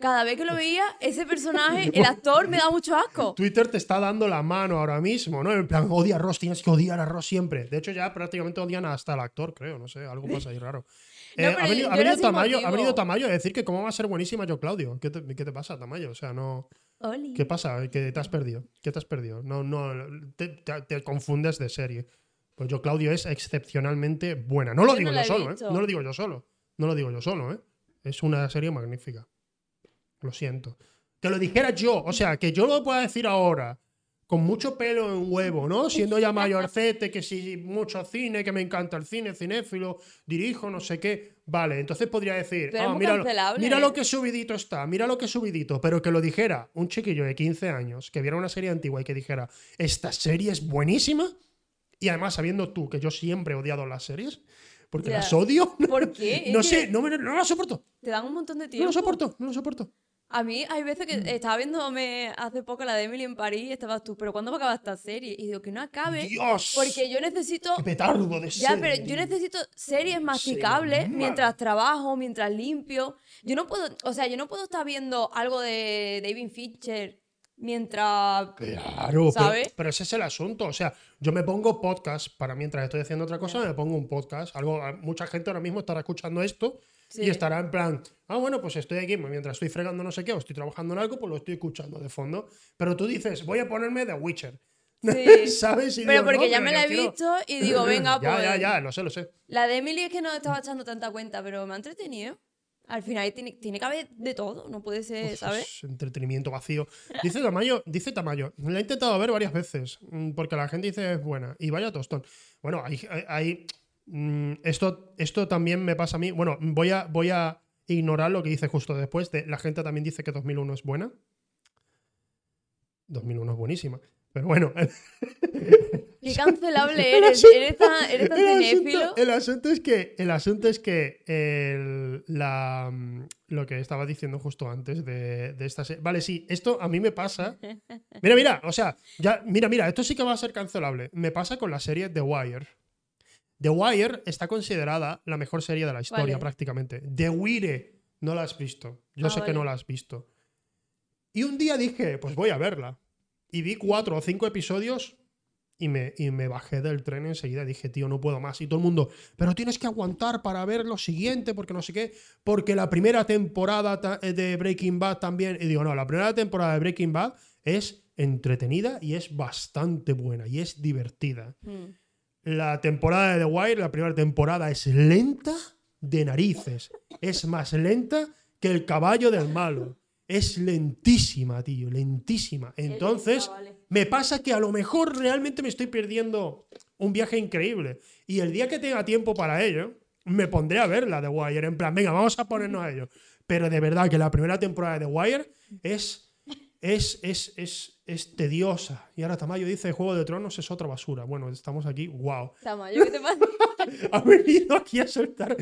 Cada vez que lo veía, ese personaje, [laughs] el actor, me da mucho asco. Twitter te está dando la mano ahora mismo, ¿no? En plan, odia a Ross, tienes que odiar a Ross siempre. De hecho, ya prácticamente odian hasta al actor, creo, no sé, algo pasa ahí raro. [laughs] Eh, ha, venido, ha Tamayo, ha venido Tamayo a decir que cómo va a ser buenísima yo, Claudio. ¿Qué te, qué te pasa, Tamayo? O sea, no. Oli. ¿Qué pasa? ¿Qué te has perdido? ¿Qué te has perdido? No, no, te, te- te confundes de serie. Pues yo, Claudio, es excepcionalmente buena. No lo Yo digo no yo solo, ¿eh? No lo digo yo solo. No lo digo yo solo, ¿eh? Es una serie magnífica. Lo siento. Que lo dijera yo, o sea, que yo lo pueda decir ahora, con mucho pelo en huevo, ¿no? Siendo ya mayorcete, que si mucho cine, que me encanta el cine, cinéfilo, dirijo, no sé qué. Vale, entonces podría decir, ah, mira, lo- cancelable, mira lo que subidito está, mira lo que subidito, pero que lo dijera un chiquillo de 15 años, que viera una serie antigua y que dijera, esta serie es buenísima, y además sabiendo tú que yo siempre he odiado las series, porque las odio, [laughs] ¿Por qué? No sé, no, me, no las soporto, Te dan un montón de no tiempo. lo soporto, no lo soporto. A mí hay veces que estaba viéndome hace poco la de Emily en París y estabas tú, pero ¿cuándo va a acabar esta serie? Y digo que no acabe. Dios, Porque yo necesito. qué petardo de Ya, serie, pero yo necesito series masticables mala. mientras trabajo, mientras limpio. Yo no puedo, o sea, yo no puedo estar viendo algo de David Fincher mientras. Claro, pero, ¿Sabes? pero ese es el asunto. O sea, yo me pongo podcast para mientras estoy haciendo otra cosa, me pongo un podcast. Algo, mucha gente ahora mismo estará escuchando esto y Sí. estará en plan, ah, bueno, pues estoy aquí mientras estoy fregando no sé qué o estoy trabajando en algo, pues lo estoy escuchando de fondo. Pero tú dices, voy a ponerme The Witcher. Sí. [laughs] ¿Sabes? Y Pero digo, porque no, ya me la he quiero- visto y digo, [clears throat] venga, pues. Ya, ya, ya, lo sé, lo sé. La de Emily es que no estaba echando tanta cuenta, pero me ha entretenido. Al final tiene, tiene que haber de todo, no puede ser, Uf, ¿sabes? es entretenimiento vacío. Dice Tamayo, dice Tamayo, la he intentado ver varias veces, mm, porque la gente dice es buena. Y vaya tostón. Bueno, hay, hay- hay, esto, esto también me pasa a mí. Bueno, voy a, voy a ignorar lo que dice justo después. De, la gente también dice que 2001 es buena. 2001 es buenísima. Pero bueno, [laughs] Qué cancelable El eres. asunto- Eres tan, eres tan el asunto, el asunto es que, el asunto es que el- la, mm, lo que estaba diciendo justo antes de, de esta serie. Vale, sí, esto a mí me pasa. [laughs] Mira, mira, o sea, ya, mira, mira, esto sí que va a ser cancelable. Me pasa con la serie The Wire. The Wire está considerada la mejor serie de la historia, Vale. prácticamente. The Wire, no la has visto. Yo Ah, sé que no la has visto. Y un día dije, pues voy a verla. Y vi cuatro o cinco episodios y me, y me bajé del tren enseguida. Dije, tío, no puedo más. Y todo el mundo, pero tienes que aguantar para ver lo siguiente, porque no sé qué. Porque la primera temporada eh, de Breaking Bad también. Y digo, no, la primera temporada de Breaking Bad es entretenida y es bastante buena y es divertida. Mm. La temporada de The Wire, la primera temporada, es lenta de narices. Es más lenta que el caballo del malo. Es lentísima, tío, lentísima. Entonces, me pasa que a lo mejor realmente me estoy perdiendo un viaje increíble. Y el día que tenga tiempo para ello, me pondré a ver la de Wire. En plan, venga, vamos a ponernos a ello. Pero de verdad que la primera temporada de The Wire es, es, es, es, es tediosa. Y ahora Tamayo dice, Juego de Tronos es otra basura. Bueno, estamos aquí, wow. [laughs] Tamayo, ¿qué te pasa? [laughs] Ha venido aquí a soltar.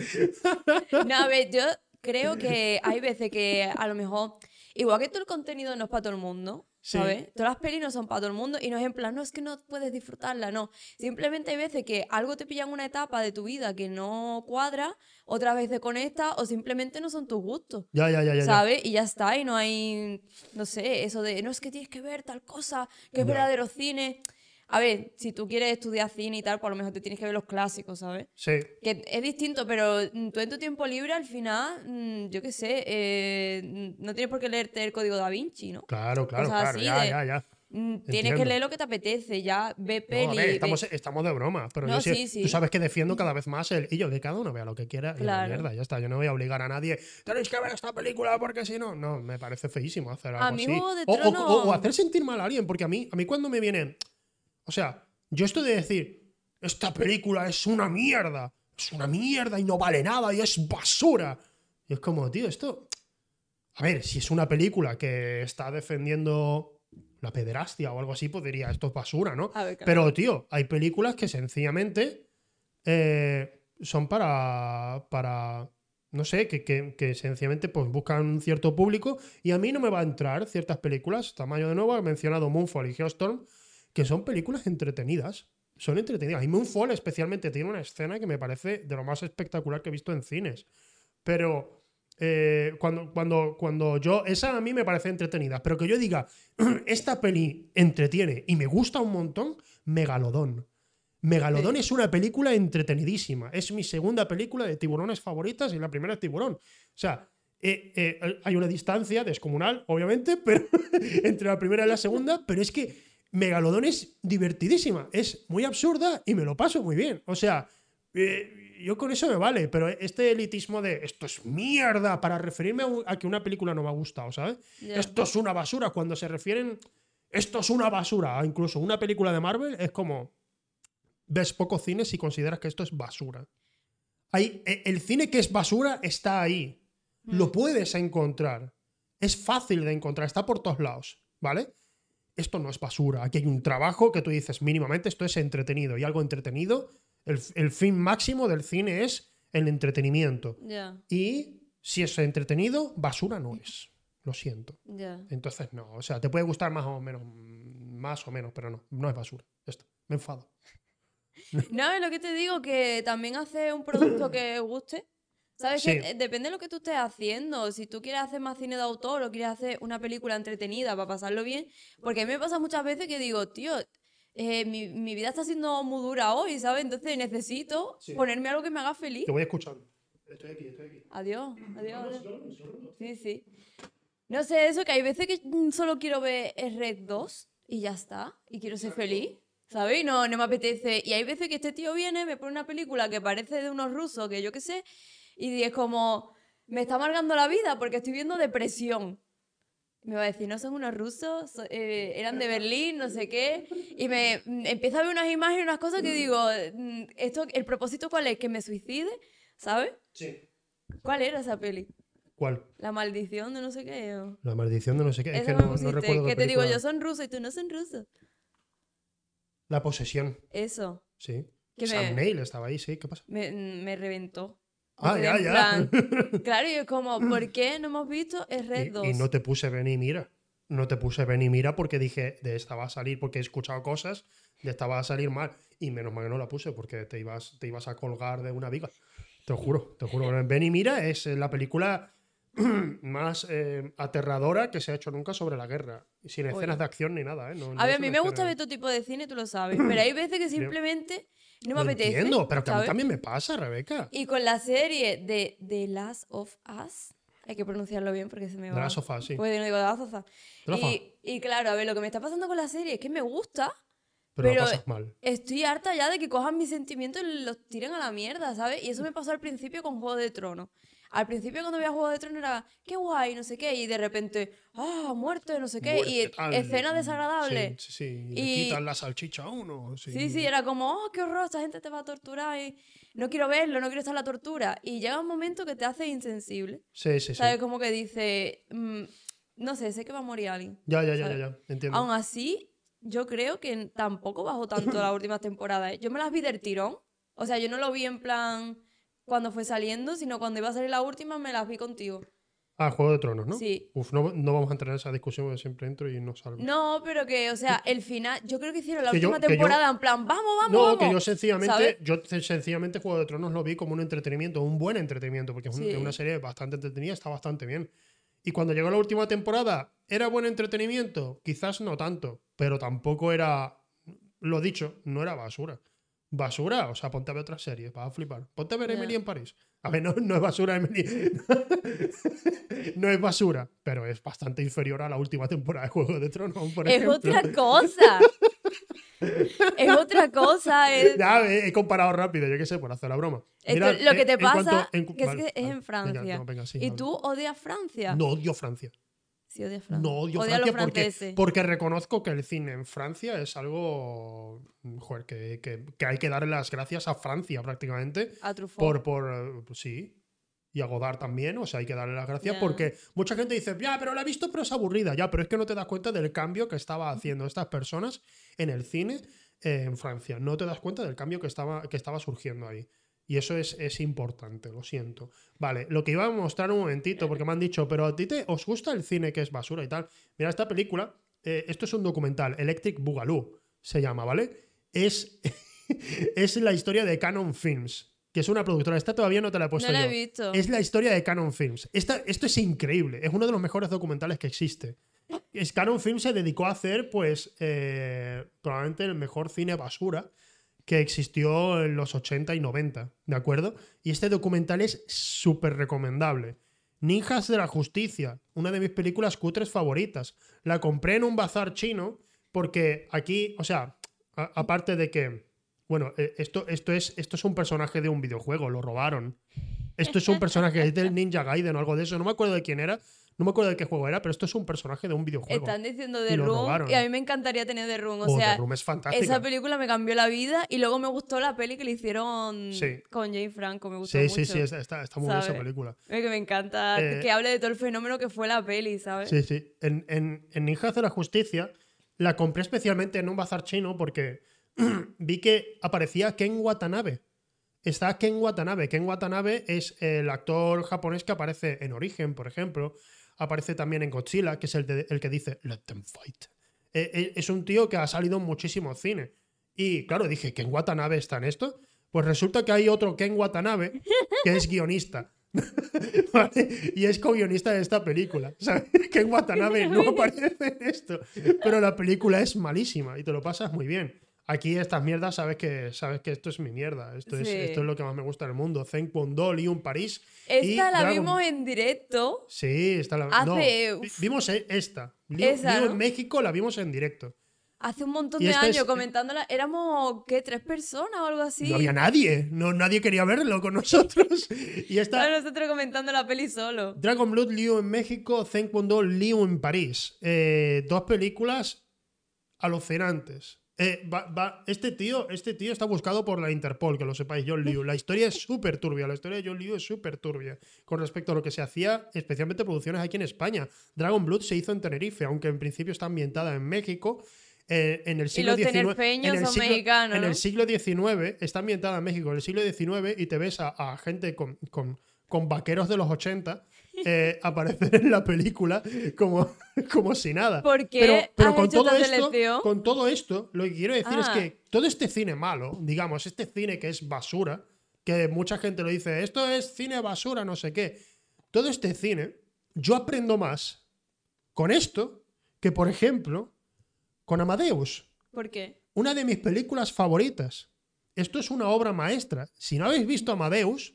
No, a ver, yo creo que hay veces que a lo mejor, igual que todo el contenido no es para todo el mundo, Sí. ¿sabes? Todas las pelis no son para todo el mundo y no es en plan, no es que no puedes disfrutarla, no. Simplemente hay veces que algo te pilla en una etapa de tu vida que no cuadra, otras veces conecta o simplemente no son tus gustos. Ya, ya, ya, ya. ya. ¿Sabes? Y ya está, y no hay, no sé, eso de, no es que tienes que ver tal cosa, que es Ya. verdadero cine. A ver, si tú quieres estudiar cine y tal, pues a lo mejor te tienes que ver los clásicos, ¿sabes? Sí. Que es distinto, pero mm, tú en tu tiempo libre al final, mm, yo qué sé, eh, no tienes por qué leerte el código da Vinci, ¿no? Claro, claro, Cosas claro. así Ya, de- ya, ya. Mm, Tienes Entiendo. que leer lo que te apetece, ya ve No, peli. a ver, ve- estamos, de broma, pero No, yo sí- sí, sí. tú sabes que defiendo cada vez más el y yo que cada uno vea lo que quiera y a la Claro. mierda, ya está. Yo no voy a obligar a nadie, tenéis que ver esta película porque si no, no, me parece feísimo hacer algo A mí así. De O- o, Tronos- o- o hacer sentir mal a alguien, porque a mí, a mí cuando me viene, o sea, yo esto de decir, esta película es una mierda, es una mierda y no vale nada y es basura. Y es como, tío, esto... A ver, si es una película que está defendiendo la pederastia o algo así, pues diría, esto es basura, ¿no? Ver. Pero, tío, hay películas que sencillamente eh, son para. para. No sé, que, que- que sencillamente pues, buscan un cierto público. Y a mí no me va a entrar ciertas películas. Tamaño de nuevo, he mencionado Moonfall y Geostorm, que son películas entretenidas. Son entretenidas. Y Moonfall, especialmente, tiene una escena que me parece de lo más espectacular que he visto en cines. Pero eh, cuando, cuando, cuando yo. Esa a mí me parece entretenida. Pero que yo diga, [clears throat] esta peli entretiene y me gusta un montón, Megalodón. Megalodón Sí. es una película entretenidísima. Es mi segunda película de tiburones favoritas y la primera es Tiburón. O sea, eh, eh, hay una distancia descomunal, obviamente, [laughs] pero entre la primera y la segunda, pero es que Megalodón es divertidísima, es muy absurda y me lo paso muy bien. O sea, eh, yo con eso me vale, pero este elitismo de esto es mierda para referirme a, que una película no me ha gustado, ¿sabes? Esto es una basura. Cuando se refieren, esto es una basura, a incluso una película de Marvel, es como, ves poco cine si consideras que esto es basura. Hay, e- el cine que es basura está ahí. Lo puedes encontrar. Es fácil de encontrar, está por todos lados, ¿vale? Esto no es basura. Aquí hay un trabajo que tú dices, mínimamente esto es entretenido. Y algo entretenido, el, el fin máximo del cine es el entretenimiento. Ya, Y si es entretenido, basura no es. Lo siento. ya. Entonces, no. O sea, te puede gustar más o menos, más o menos, pero no, no es basura. Ya está. Me enfado. [laughs] No, es lo que te digo, que también hace un producto [coughs] que guste. ¿Sabes? Sí. Que eh, depende de lo que tú estés haciendo. Si tú quieres hacer más cine de autor o quieres hacer una película entretenida para pasarlo bien. Porque a mí me pasa muchas veces que digo, tío, eh, mi, mi vida está siendo muy dura hoy, ¿sabes? Entonces necesito Sí. ponerme algo que me haga feliz. Te voy escuchando. Estoy aquí, estoy aquí. Adiós, adiós. Sí, sí. No sé, eso que hay veces que mm, solo quiero ver Rec 2 y ya está. Y quiero ser feliz, ¿sabes? Y no, no me apetece. Y hay veces que este tío viene, me pone una película que parece de unos rusos, que yo qué sé, y es como, me está amargando la vida porque estoy viendo depresión. Me va a decir, no son unos rusos, So- eh, eran de Berlín, no sé qué. Y me mm, empieza a ver unas imágenes, unas cosas que digo, mm, esto, ¿el propósito cuál es? ¿Que me suicide? ¿Sabes? Sí. ¿Cuál era esa peli? ¿Cuál? La maldición de no sé qué. o- La maldición de no sé qué. Es que no, no recuerdo que te digo yo, son rusos y tú no son rusos. La posesión, Eso. sí. Que Sam me, Neill estaba ahí, sí. ¿Qué pasa? me, me reventó. Ah, Me ya, ya. plan- [laughs] claro, y es como, ¿por qué no hemos visto el Red 2? Y, y no te puse ven y mira. No te puse ven y mira porque dije, de esta va a salir, porque he escuchado cosas, de esta va a salir mal. Y menos mal que no la puse porque te ibas, te ibas a colgar de una viga. Te lo juro, te lo juro. Ven y mira es la película [clears throat] más eh, aterradora que se ha hecho nunca sobre la guerra. Sin escenas Oye. de acción ni nada, ¿eh? No- no A ver, es a mí me gusta ver todo tipo de cine, tú lo sabes. [clears throat] Pero hay veces que simplemente no me Lo apetece. entiendo, pero que a mí también me pasa, Rebeca. Y con la serie de The Last of Us, hay que pronunciarlo bien porque se me va. De la sofá, sí. Pues no digo The Last of Us. The Last of Y, y claro, a ver, lo que me está pasando con la serie es que me gusta, Pero, pero- pasas mal. Estoy harta ya de que cojan mis sentimientos y los tiren a la mierda, ¿sabes? Y eso me pasó al principio con Juego de Tronos. Al principio cuando veía Juego de Tronos era, qué guay, no sé qué, y de repente, ah, muerte, no sé qué, y Muerte, tal. escenas desagradables. Sí, sí, sí. Y Y- quitan la salchicha a uno. Sí, Sí, sí, era como, oh, qué horror, esta gente te va a torturar y no quiero verlo, no quiero estar en la tortura. Y llega un momento que te hace insensible. sí, sí. sí. ¿Sabes? Como que dice, mm, no sé, sé que va a morir alguien. Ya, ya, ya, ya, ¿sabes? ya. Entiendo. Aún así, yo creo que tampoco bajó tanto las [coughs] últimas temporadas. ¿eh? Yo me las vi del tirón. O sea, yo no lo vi en plan cuando fue saliendo, sino cuando iba a salir la última me las vi contigo. Ah, Juego de Tronos, ¿no? Sí. Uf, no, no vamos a entrar en esa discusión porque siempre entro y no salgo. No, pero que, o sea, el final, yo creo que hicieron la Que última yo- temporada en plan, vamos, vamos, No, vamos. que yo sencillamente, ¿sabes? yo sencillamente Juego de Tronos lo vi como un entretenimiento, un buen entretenimiento, porque es, un- Sí. es una serie bastante entretenida, está bastante bien. Y cuando llegó la última temporada, ¿era buen entretenimiento? Quizás no tanto, pero tampoco era, lo dicho, no era basura. Basura, o sea, ponte a ver otras series, vas a flipar. Ponte a ver Ya. Emily en París. A ver, no, no es basura Emily. [laughs] no es basura, pero es bastante inferior a la última temporada de Juego de Tronos, por Es ejemplo. otra [laughs] cosa. es otra cosa. Es, Ya, he, comparado rápido, yo qué sé, por hacer la broma. Mira, lo que eh, te en cuanto- pasa en- que es vale, que es vale, en Francia. venga, no, venga, sí, y vale. tú odias Francia. No odio Francia. Sí, odias Francia. No odio Francia porque, reconozco que el cine en Francia es algo joder, que, que- que hay que darle las gracias a Francia prácticamente. A Truffaut. Por, por eh, sí. Y a Godard también, o sea, hay que darle las gracias porque mucha gente dice, ya, pero la he visto, pero es aburrida. Ya, pero es que no te das cuenta del cambio que estaba haciendo estas personas en el cine eh, en Francia. No te das cuenta del cambio que estaba, que estaba surgiendo ahí. Y eso es, es importante, lo siento. Vale, lo que iba a mostrar un momentito, porque me han dicho, pero a ti te, os gusta el cine que es basura y tal. Mira, esta película, eh, esto es un documental, Electric Boogaloo se llama, ¿vale? Es, [laughs] es la historia de Canon Films, que es una productora. Esta todavía no te la he puesto No la he yo. visto. Es la historia de Canon Films. Esta, esto es increíble. Es uno de los mejores documentales que existe. Es, Canon Films se dedicó a hacer, pues, eh, probablemente el mejor cine basura que existió en los 80 y 90, ¿de acuerdo? Y este documental es súper recomendable. Ninjas de la Justicia, una de mis películas cutres favoritas. La compré en un bazar chino porque aquí, o sea, aparte de que, bueno, eh, esto, esto, es, esto es un personaje de un videojuego, lo robaron. Esto es un personaje, del Ninja Gaiden o algo de eso, no me acuerdo de quién era, no me acuerdo de qué juego era, pero esto es un personaje de un videojuego. Están diciendo The Room robaron. y a mí me encantaría tener The Room. O Oh, The sea, Room es fantástica. esa película me cambió la vida y luego me gustó la peli que le hicieron Sí. con Jane Franco. Me gustó Sí, mucho. sí, sí, está, muy bien esa película. Es que me encanta Eh, que hable de todo el fenómeno que fue la peli, ¿sabes? Sí, sí. En, en, en Ninjas de la Justicia la compré especialmente en un bazar chino porque [clears throat] vi que aparecía Ken Watanabe. Está Ken Watanabe. Ken Watanabe es el actor japonés que aparece en Origen, por ejemplo. Aparece también en Godzilla, que es el, de- el que dice Let them fight. Eh, eh, es un tío que ha salido en muchísimo cine. Y claro, dije, ¿Ken Watanabe está en esto? Pues resulta que hay otro Ken Watanabe que es guionista. [laughs] ¿Vale? Y es co-guionista de esta película. Sea, [laughs] Ken Watanabe no [laughs] aparece en esto. Pero la película es malísima y te lo pasas muy bien. Aquí estas mierdas sabes que, sabes que esto es mi mierda. Esto, es, esto es lo que más me gusta del mundo. Zen Kwon-do, Leon París. y Esta la Dragon- vimos en directo. Sí, esta la hace- no, vimos e- esta. Leo, Esa, en México la vimos en directo. Hace un montón Y de años es- comentándola. Éramos, ¿qué? ¿Tres personas o algo así? No había nadie. No, nadie quería verlo con nosotros. [laughs] Y Estaba nosotros comentando la peli solo. Dragon Blood, Liu en México, Zen Kwon-do, Liu en París. Eh, dos películas alucinantes. Eh, va- va- este, tío, este tío está buscado por la Interpol, que lo sepáis, John Liu. La historia es súper turbia, la historia de John Liu es súper turbia con respecto a lo que se hacía, especialmente producciones aquí en España. Dragon Blood se hizo en Tenerife, aunque en principio está ambientada en México. Eh, en el siglo XIX, en el siglo XIX, está ambientada en México en el siglo XIX y te ves a, a gente con, con- con vaqueros de los 80 eh, aparecer en la película como, como si nada. ¿Por qué Pero, pero has con, todo esto, con todo esto, lo que quiero decir es Ah. que todo este cine malo, digamos, este cine que es basura, que mucha gente lo dice, esto es cine basura, no sé qué. Todo este cine, yo aprendo más con esto que, por ejemplo, con Amadeus ¿Por qué? una de mis películas favoritas. Esto es una obra maestra. Si no habéis visto Amadeus,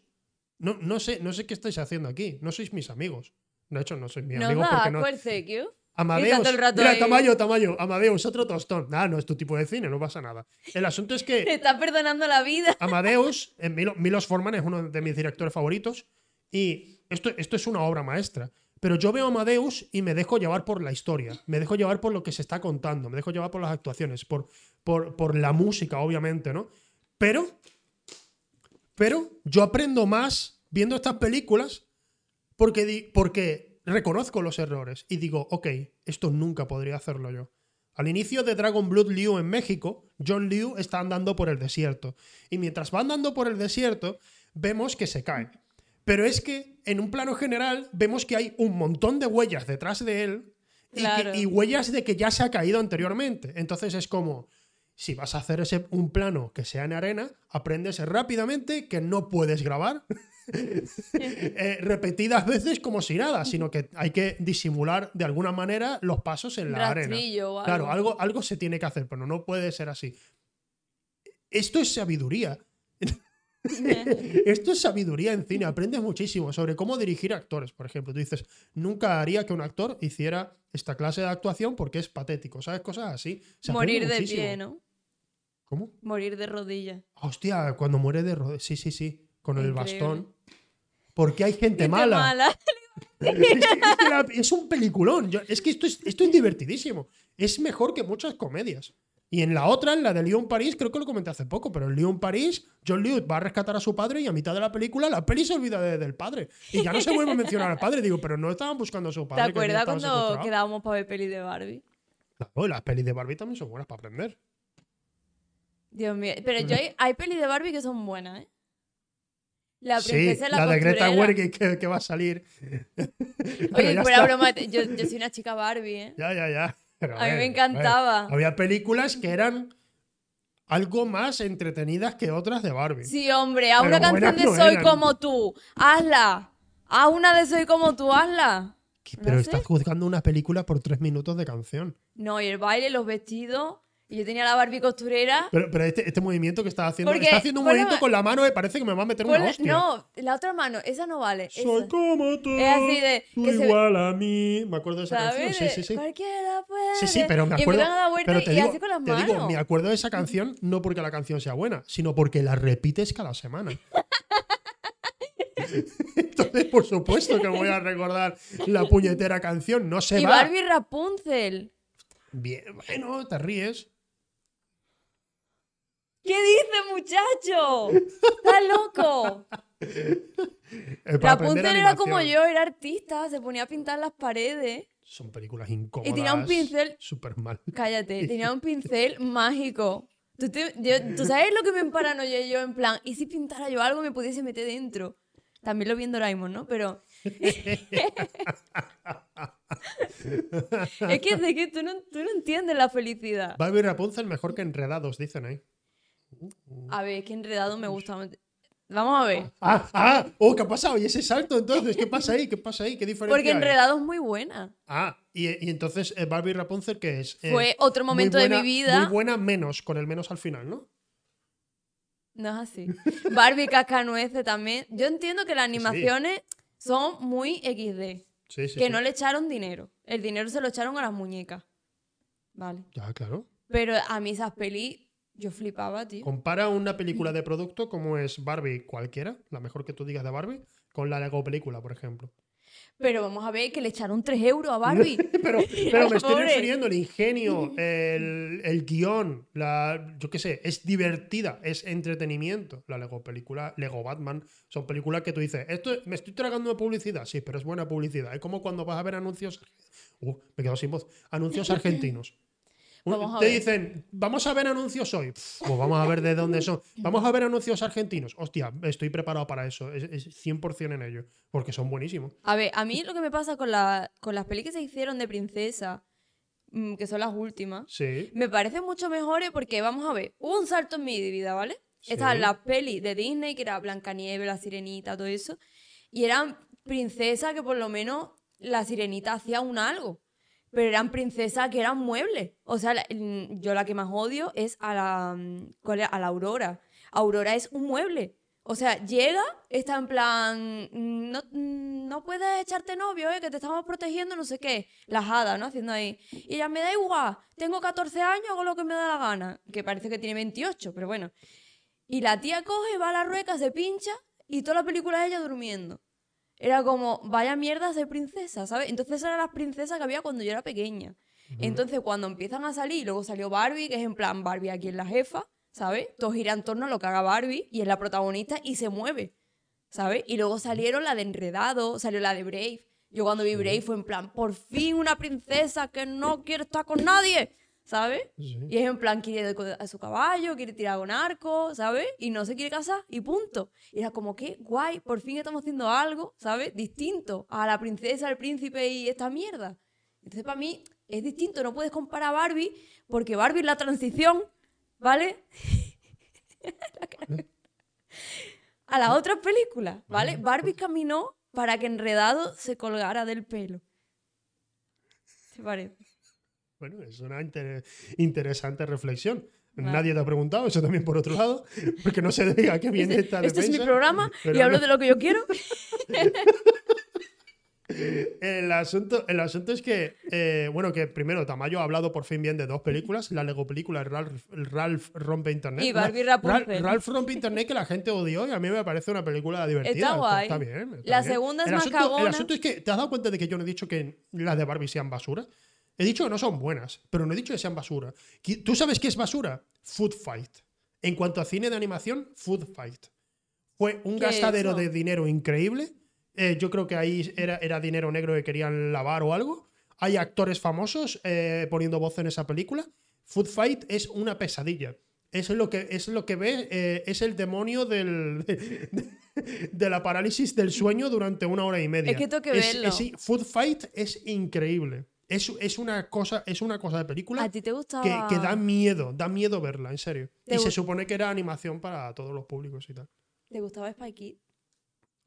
no, no, sé, no sé qué estáis haciendo aquí. No sois mis amigos. De hecho, no sois mi ¿Nos amigo da porque no. el sequio? Amadeus. Mira, ahí. Tamayo, Tamayo. Amadeus, otro tostón. Nada, no es tu tipo de cine, no pasa nada. El asunto es Te que [laughs] está perdonando la vida. [laughs] Amadeus, Milo- Milos Forman es uno de mis directores favoritos. Y esto, esto es una obra maestra. Pero yo veo Amadeus y me dejo llevar por la historia, me dejo llevar por lo que se está contando, me dejo llevar por las actuaciones, por, por, por la música, obviamente, ¿no? Pero, pero yo aprendo más viendo estas películas porque, reconozco los errores y digo, ok, esto nunca podría hacerlo yo. Al inicio de Dragon Blood Liu en México, John Liu está andando por el desierto. Y mientras va andando por el desierto, vemos que se cae. Pero es que, en un plano general, vemos que hay un montón de huellas detrás de él y, que- Claro. y huellas de que ya se ha caído anteriormente. Entonces es como, si vas a hacer ese, un plano que sea en arena, aprendes rápidamente que no puedes grabar [laughs] eh, repetidas veces como si nada, sino que hay que disimular de alguna manera los pasos en la arena. Algo. Claro, algo, algo se tiene que hacer, pero no puede ser así. Esto es sabiduría. [laughs] Esto es sabiduría en cine. Aprendes muchísimo sobre cómo dirigir actores, por ejemplo. Tú dices, nunca haría que un actor hiciera esta clase de actuación porque es patético. ¿Sabes? Cosas así. Se Morir de muchísimo. pie, ¿no? ¿Cómo? Morir de rodillas. Hostia, cuando muere de rodillas. Sí, sí, sí. Con el bastón. Porque hay gente Gente mala. mala. [laughs] Es, que- un peliculón. Yo- es que esto es, esto es divertidísimo. Es mejor que muchas comedias. Y en la otra, en la de Leon París, creo que lo comenté hace poco, pero en Leon París, John Liu va a rescatar a su padre y a mitad de la película la peli se olvida de- del padre. Y ya no se vuelve a mencionar al padre. Digo, pero no estaban buscando a su ¿Te padre. ya acuerdas cuando quedábamos para ver peli de Barbie? Claro, las pelis de Barbie también son buenas para aprender. Dios mío. Pero yo hay, hay pelis de Barbie que son buenas, ¿eh? La Sí, princesa y la, la de Greta. Gerwig que, que va a salir. [laughs] Oye, fuera broma, yo, yo soy una chica Barbie, ¿eh? Ya, ya, ya. Pero, A mí me encantaba. Había películas que eran algo más entretenidas que otras de Barbie. Sí, hombre, Pero una canción de no Soy eran. como tú. Hazla. Haz una de Soy como tú, hazla. No Pero sé. estás juzgando una película por tres minutos de canción. No, y el baile, los vestidos. Y yo tenía la Barbie costurera. Pero, pero este, este movimiento que estás haciendo, Porque está haciendo un la movimiento con la mano y parece que me va a meter una hostia. no, la otra mano, esa no vale. Soy esa. como tú. Es así de- Tú que se- igual a mí. Me acuerdo de esa canción. Sí, sí, sí. Cualquiera puede. Sí, sí, pero me Y acuerdo. a dar vueltas pero te y digo, así con las te digo, me acuerdo de esa canción no porque la canción sea buena, sino porque la repites cada semana. Entonces, por supuesto que voy a recordar la puñetera canción. No se y va. Barbie Rapunzel. Bien, bueno, te ríes. ¿Qué dice, muchacho? ¡Estás loco! Aprender Rapunzel era como yo, era artista, se ponía a pintar las paredes. Son películas incómodas. tenía un pincel- Súper mal. Cállate, [laughs] tenía un pincel mágico. ¿Tú, te- yo- ¿tú sabes lo que me emparanoyé yo? En plan, ¿y si pintara yo algo y me pudiese meter dentro? También lo vi en Doraemon, ¿no? Pero. [laughs] es que, de que tú, no, tú no entiendes la felicidad. Y Rapunzel mejor que Enredados, dicen ahí. A ver, que enredado me gusta. Vamos a ver. Ah, ah, oh, ¿qué ha pasado? ¿Y ese salto entonces? ¿Qué pasa ahí? ¿Qué pasa ahí? ¿Qué diferencia Porque enredado es muy buena. Ah, y, y entonces eh, Barbie Rapunzel, ¿qué es? Eh, Fue otro momento de mi vida. Muy buena menos, con el menos al final, ¿no? No es así. Barbie Cascanueces también. Yo entiendo que las animaciones son muy XD. Sí, sí. que no le echaron dinero. El dinero se lo echaron a las muñecas. Vale. Ya, claro. Pero a mí esas pelis, yo flipaba, tío. Compara una película [laughs] de producto como es Barbie cualquiera, la mejor que tú digas de Barbie, con la Lego película, por ejemplo. Pero vamos a ver que le echaron 3 euros a Barbie. [laughs] Pero, [laughs] pero me estoy refiriendo al ingenio, el, el guion, la, yo qué sé, es divertida, es entretenimiento. La Lego película, Lego Batman, son películas que tú dices, esto me estoy tragando de publicidad, sí, pero es buena publicidad. Es como cuando vas a ver anuncios, uh, me quedo sin voz, anuncios argentinos. A Te ver. dicen, vamos a ver anuncios hoy. Pff, Pues vamos a ver de dónde son. [laughs] Vamos a ver anuncios argentinos. Hostia, estoy preparado para eso. Es, es 100% en ello. Porque son buenísimos. A ver, a mí lo que me pasa con, la, con las pelis que se hicieron de princesa, mm, que son las últimas, Sí. me parecen mucho mejores porque, vamos a ver, hubo un salto en mi vida, ¿vale? Sí. Estaban las pelis de Disney, que era Blancanieves, La Sirenita, todo eso, y eran princesas que por lo menos la Sirenita hacía un algo. Pero eran princesas que eran muebles. O sea, mm, yo la que más odio es a la, mm, a la Aurora. Aurora es un mueble. O sea, llega, está en plan, mm, no, no puedes echarte novio, ¿eh? que te estamos protegiendo, no sé qué. La jada, ¿no? Haciendo ahí. Y ella me da igual, tengo 14 años, hago lo que me da la gana. Que parece que tiene 28, pero bueno. Y la tía coge, va a la rueca, se pincha y toda la película es ella durmiendo. Era como, vaya mierda ser princesa, ¿sabes? Entonces eran las princesas que había cuando yo era pequeña. Entonces cuando empiezan a salir, luego salió Barbie, que es en plan Barbie aquí es la jefa, ¿sabes? Todo gira en torno a lo que haga Barbie y es la protagonista y se mueve, ¿sabes? Y luego salieron la de Enredado, salió la de Brave. Yo cuando vi Brave fue en plan, por fin una princesa que no quiere estar con nadie, ¿sabes? Sí. Y es en plan, quiere a su caballo, quiere tirar con arco, ¿sabes? Y no se quiere casar y punto. Y era como que, guay, por fin estamos haciendo algo, ¿sabes? Distinto a la princesa, el príncipe y esta mierda. Entonces para mí es distinto, no puedes comparar a Barbie porque Barbie es la transición, ¿vale? [laughs] a las otras películas, ¿vale? Barbie caminó para que Enredado se colgara del pelo. ¿Te parece? Bueno, es una inter- interesante reflexión. Nadie te ha preguntado, eso también por otro lado, [laughs] porque no se diga que viene esta Este es mi programa y hablo no. de lo que yo quiero. [laughs] El asunto, el asunto es que, eh, bueno, que primero Tamayo ha hablado por fin bien de dos películas, la Lego película, Ralph, Ralph rompe Internet. Y Barbie Ra- Rapunzel. Ralph rompe Internet que la gente odió y a mí me parece una película divertida. Está guay. Está bien. está La bien. segunda es el más asunto, El cagona. asunto es que, ¿te has dado cuenta de que yo no he dicho que las de Barbie sean basura? He dicho que no son buenas, pero no he dicho que sean basura. ¿Tú sabes qué es basura? Food Fight. En cuanto a cine de animación, Food Fight. Fue un ¿Qué es gastadero de dinero increíble. Eh, yo creo que ahí era, era dinero negro que querían lavar o algo. Hay actores famosos eh, poniendo voz en esa película. Food Fight es una pesadilla. Es lo que, es lo que ve, eh, es el demonio del, [laughs] de, la parálisis del sueño durante una hora y media. Es que tengo que verlo. es- Food Fight es increíble. Es, es una cosa, es una cosa de película ¿A ti te gustaba? que, que da miedo, da miedo verla, en serio. ¿Te Y se supone que era animación para todos los públicos y tal. ¿Te gustaba Spy Kids?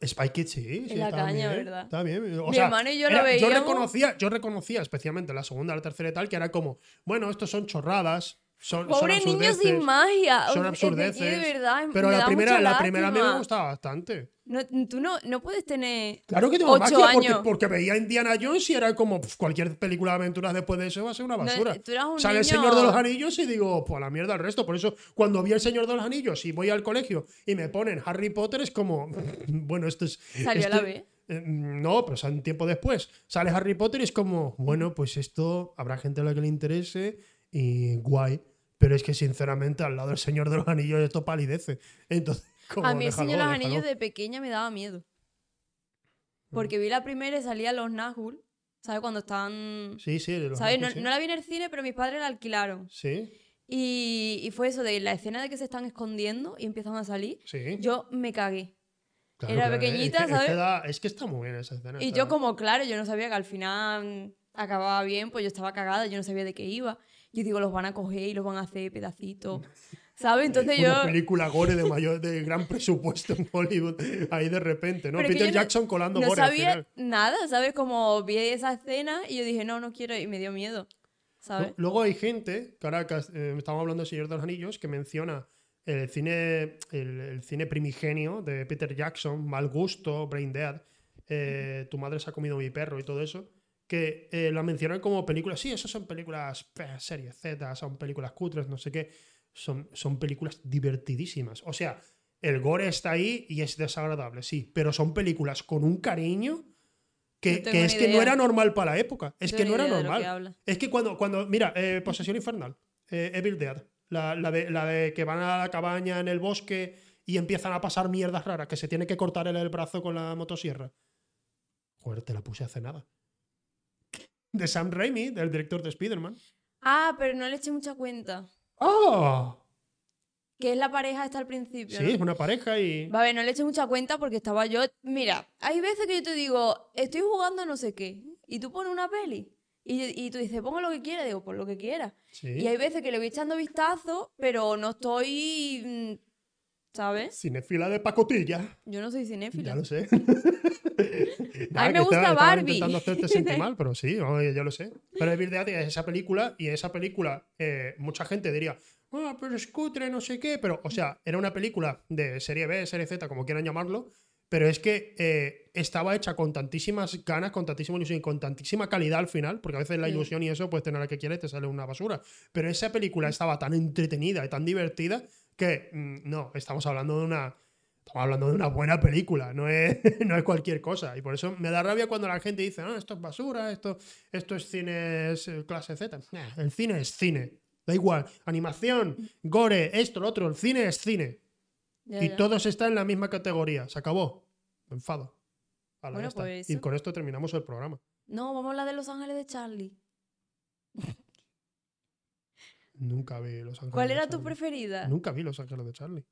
Spy Kids sí, sí, la está caña, bien, ¿verdad? Está bien. O Mi sea, hermano y yo lo era- yo veíamos. reconocía, yo reconocía especialmente la segunda, la tercera y tal, que era como, bueno, estos son chorradas, son, son Pobre niño absurdeces, sin magia. son absurdeces. de verdad, Pero la primera, la primera a mí me gustaba bastante. No, tú no, no puedes tener. Claro que tengo Ocho magia porque, años. porque veía Indiana Jones y era como pf, cualquier película de aventuras después de eso va a ser una No, basura. tú eras un Sale el Señor de los Anillos y digo, pues a la mierda el resto. Por eso, cuando vi el Señor de los Anillos y voy al colegio y me ponen Harry Potter, es como, [laughs] bueno, esto es. Salió a la esto- vez. eh, no, pero sale un tiempo después. Sale Harry Potter y es como, bueno, pues esto habrá gente a la que le interese y guay. Pero es que sinceramente al lado del Señor de los Anillos esto palidece. Entonces, como, A mí el Señor de los. Anillos de pequeña me daba miedo. Porque vi la primera y salían los Nazgûl. ¿Sabes? Cuando estaban. Sí, sí, los ¿Sabes? No, Nazgûl, sí. no la vi en el cine, pero mis padres la alquilaron. Sí, Y, y fue eso de la escena de que se están escondiendo y empiezan a salir. sí. Yo me cagué. Claro, era es que- pequeñita, es que, ¿sabes? da- es que está muy bien esa escena. Y está- yo como, claro, yo no sabía que al final acababa bien, pues yo estaba cagada, yo no sabía de qué iba. Yo digo, los van a coger y los van a hacer pedacitos. [laughs] ¿Sabes? Entonces yo... Una película gore de mayor, de gran presupuesto en Hollywood. Ahí de repente, ¿no? Pero Peter yo no- Jackson colando no gore al sabía final. nada, ¿sabes? Como vi esa escena y yo dije, no, no quiero, y me dio miedo, ¿sabes? Lu- Luego hay gente, Caracas, eh, estamos hablando del Señor de los Anillos, que menciona el cine, el, el cine primigenio de Peter Jackson, Mal Gusto, Brain Dead, eh, Tu madre se ha comido mi perro y todo eso, que eh, la mencionan como películas. Sí, eso son películas, series Z, son películas cutres, no sé qué. Son, son películas divertidísimas. O sea, el gore está ahí y es desagradable, sí, pero son películas con un cariño que, No que es que no era normal para la época. Es No que no era que normal. Es que cuando, cuando mira, eh, Posesión Infernal, eh, Evil Dead, la, la de, la de que van a la cabaña en el bosque y empiezan a pasar mierdas raras, que se tiene que cortar el, el brazo con la motosierra. Joder, te la puse hace nada. De Sam Raimi, del director de Spider-Man. Ah, pero no le eché mucha cuenta. ¡Ah! Que es la pareja esta al principio. Sí, ¿no? es una pareja y. Va a ver, no le eché mucha cuenta porque estaba yo. Mira, hay veces que yo te digo, estoy jugando no sé qué, y tú pones una peli. Y, y tú dices, pongo lo que quieras, digo, pues lo que quieras. Sí. Y hay veces que le voy echando vistazo, pero no estoy. ¿Sabes? Cinefila de pacotilla. Yo no soy cinéfila. Ya lo sé. [laughs] [laughs] A mí me gusta estaba- estaba Barbie. intentando hacerte sentir mal, pero sí, ya lo sé. Pero Evil Dead es esa película y esa película, eh, mucha gente diría, ah, pero es cutre, no sé qué. Pero, o sea, era una película de serie B, serie Z, como quieran llamarlo. Pero es que eh, estaba hecha con tantísimas ganas, con tantísima ilusión y con tantísima calidad al final, porque a veces la ilusión y eso, pues tener la que quieres, te sale una basura. Pero esa película estaba tan entretenida y tan divertida que mm, no, estamos hablando de una. Estamos hablando de una buena película, no es, [laughs] no es cualquier cosa. Y por eso me da rabia cuando la gente dice, no, esto es basura, esto, esto es cine es, eh, clase Z. Nah, el cine es cine. Da igual. Animación, gore, esto, lo otro. El cine es cine. Ya, y ya. todos están en la misma categoría. Se acabó. Me enfado. Bueno, pues Y con esto terminamos el programa. No, vamos a hablar de Los Ángeles de Charlie. Nunca vi Los Ángeles ¿Cuál de era tu preferida? Nunca vi Los Ángeles de Charlie.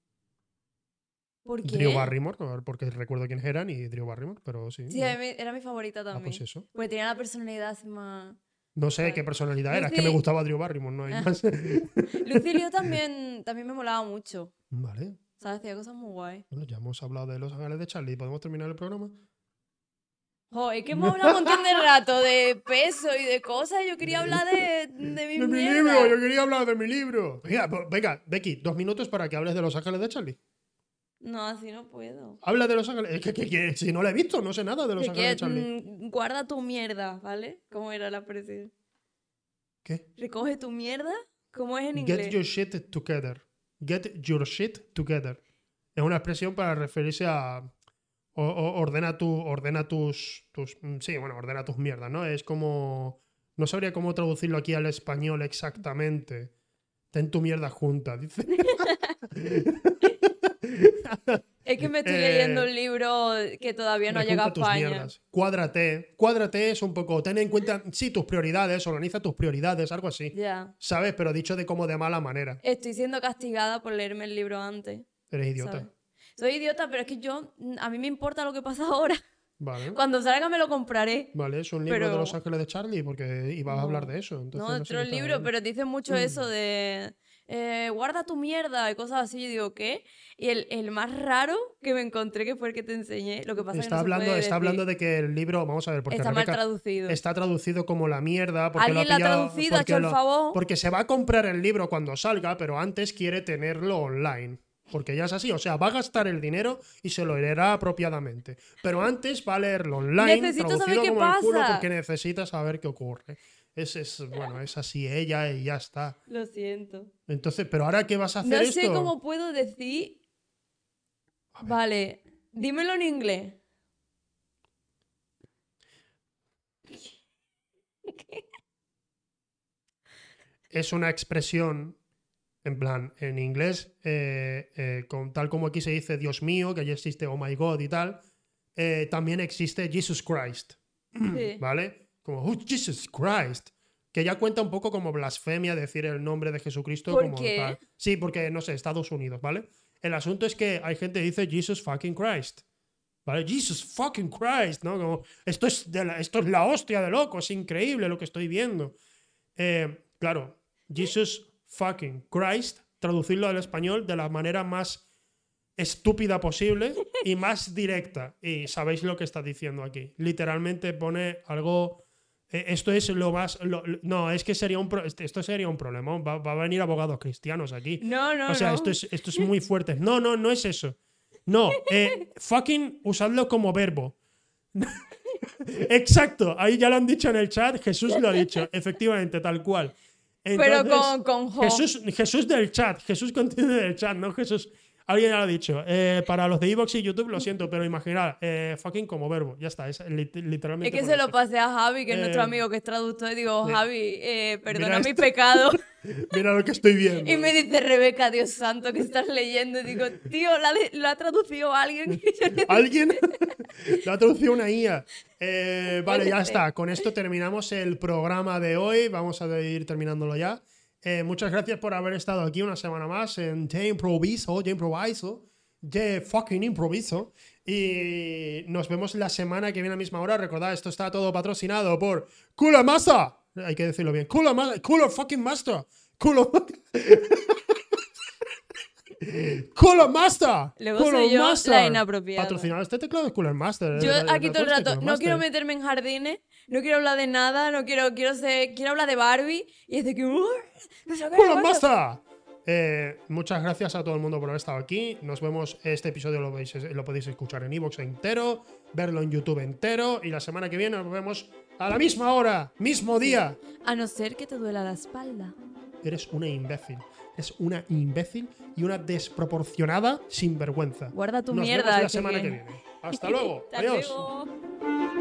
¿Por qué? Drew Barrymore, porque recuerdo quiénes eran y Drew Barrymore, pero sí. Sí, era mi favorita Ah, también. pues eso. Porque tenía la personalidad más. No sé qué personalidad era, es que me gustaba Drew Barrymore, no hay Ah. más. [laughs] Lucilio [laughs] también, también me molaba mucho. vale, ¿Sabes? Hacía cosas muy guay. bueno, ya hemos hablado de Los Ángeles de Charlie. ¿Podemos terminar el programa? Joder, que hemos hablado un montón de rato de peso y de cosas. Yo quería hablar de, [laughs] de mi ¡De mi libro! Yo quería hablar de mi libro. Venga, pues, venga, Becky, dos minutos para que hables de Los Ángeles de Charlie. No, así no puedo. Habla de Los Ángeles. Es que, que- que si no la he visto, no sé nada de Los Ángeles de Charlie. mm, guarda tu mierda, ¿vale? ¿Cómo era la expresión? ¿Qué? Recoge tu mierda. ¿Cómo es en Get inglés? your shit together. Get your shit together. Es una expresión para referirse a. o- o- ordena, tu, ordena tus, tus. mm, Sí, bueno, ordena tus mierdas, ¿no? Es como. No sabría cómo traducirlo aquí al español exactamente. Ten tu mierda junta, dice. [laughs] Es que me estoy Eh, leyendo un libro que todavía no ha llegado a España. mierdas. Cuádrate. Cuádrate es un poco. Ten en cuenta, sí, tus prioridades. Organiza tus prioridades, algo así. Ya. ¿Sabes? Pero dicho de como de mala manera. Estoy siendo castigada por leerme el libro antes. Eres idiota. ¿sabes? Soy idiota, pero es que yo, a mí me importa lo que pasa [laughs] ahora. Vale. Cuando salga me lo compraré. Vale, es un libro Pero- de Los Ángeles de Charlie, porque ibas a hablar No. de eso. Entonces no, no otro libro, pero dicen mucho eso de eh, guarda tu mierda y cosas así. Yo digo, ¿qué? Y el, el más raro que me encontré, que fue el que te enseñé, lo que pasa es que Está no se hablando, puede está decir. hablando de que el libro, vamos a ver, porque Está mal traducido. está traducido como la mierda. Porque Alguien lo ha ha pillado- traducido, ha porque hecho el lo- favor. Porque se va a comprar el libro cuando salga, pero antes quiere tenerlo online. Porque ya es así, o sea, va a gastar el dinero y se lo leerá apropiadamente. Pero antes va a leerlo online, Necesito saber traducido qué como el culo, pasa. porque necesita saber qué ocurre. Es, es, bueno, es así ella y ya está. Lo siento. Entonces, ¿pero ahora qué vas a hacer No esto? sé cómo puedo decir. Vale, dímelo en inglés. es una expresión, en plan, en inglés, eh, eh, con, tal como aquí se dice Dios mío, que allí existe Oh my God y tal, eh, también existe Jesus Christ, Sí. [clears throat] ¿vale? Como oh, Jesus Christ, que ya cuenta un poco como blasfemia decir el nombre de Jesucristo ¿Por como qué? tal. Sí, porque, no sé, Estados Unidos, ¿vale? El asunto es que hay gente que dice Jesus fucking Christ. ¿Vale? Jesus fucking Christ, ¿no? Como, esto es, de la, esto es la hostia de loco, es increíble lo que estoy viendo. Claro, Jesus fucking Christ, traducirlo al español de la manera más estúpida posible [laughs] y más directa. Y sabéis lo que está diciendo aquí. Literalmente pone algo. eh, Esto es lo más. lo- no, es que sería un. pro- este- Esto sería un problema. Va, va a venir abogados cristianos aquí. No, no, O sea, no. esto es, esto es [laughs] muy fuerte. No, no, no es eso. No, eh, fucking usadlo como verbo. [laughs] Exacto, ahí ya lo han dicho en el chat, Jesús lo ha dicho, efectivamente, tal cual. Pero con, con. Jesús, Jesús del chat, Jesús contiene del chat, no Jesús. Alguien ya lo ha dicho. Eh, para los de Evox y YouTube, lo siento, pero imaginar, eh, fucking como verbo, ya está, es lit- literalmente. Es que se lo pasé a Javi, que es nuestro Eh, amigo que es traductor, y digo. Javi, perdona mis pecados. [laughs] Mira lo que estoy viendo. y me dice, Rebeca, Dios santo, que estás leyendo. Y digo, tío, ¿la lo ha traducido alguien. [laughs] ¿Alguien? [laughs] Lo ha traducido una IA. Vale, ya está. Con esto terminamos el programa de hoy. Vamos a ir terminándolo ya. Eh, muchas gracias por haber estado aquí una semana más en Te Improviso, Te Improviso, Te Fucking Improviso. Y nos vemos la semana que viene a la misma hora. Recordad, esto está todo patrocinado por Cooler Master. Hay que decirlo bien. Cooler, Ma- Cooler fucking Master. Cooler, [laughs] Cooler Master. Luego Cooler soy yo Master. la inapropiada. Patrocinado este teclado es Cooler Master. Yo eh, aquí todo el rato, no quiero meterme en jardines, no quiero hablar de nada, no quiero, quiero ser, quiero hablar de Barbie. Y es de que, "Uh, no sé qué, ¡Cooler bueno". Master! Eh, muchas gracias a todo el mundo por haber estado aquí. Nos vemos. Este episodio lo, veis- lo podéis escuchar en iVoox entero, verlo en YouTube entero. Y la semana que viene nos vemos a la misma hora, mismo día. A no ser que te duela la espalda. Eres una imbécil. Es una imbécil y una desproporcionada sinvergüenza. Guarda tu Nos mierda. vemos la que semana que viene. viene. Hasta luego. [laughs] Hasta Adiós. luego.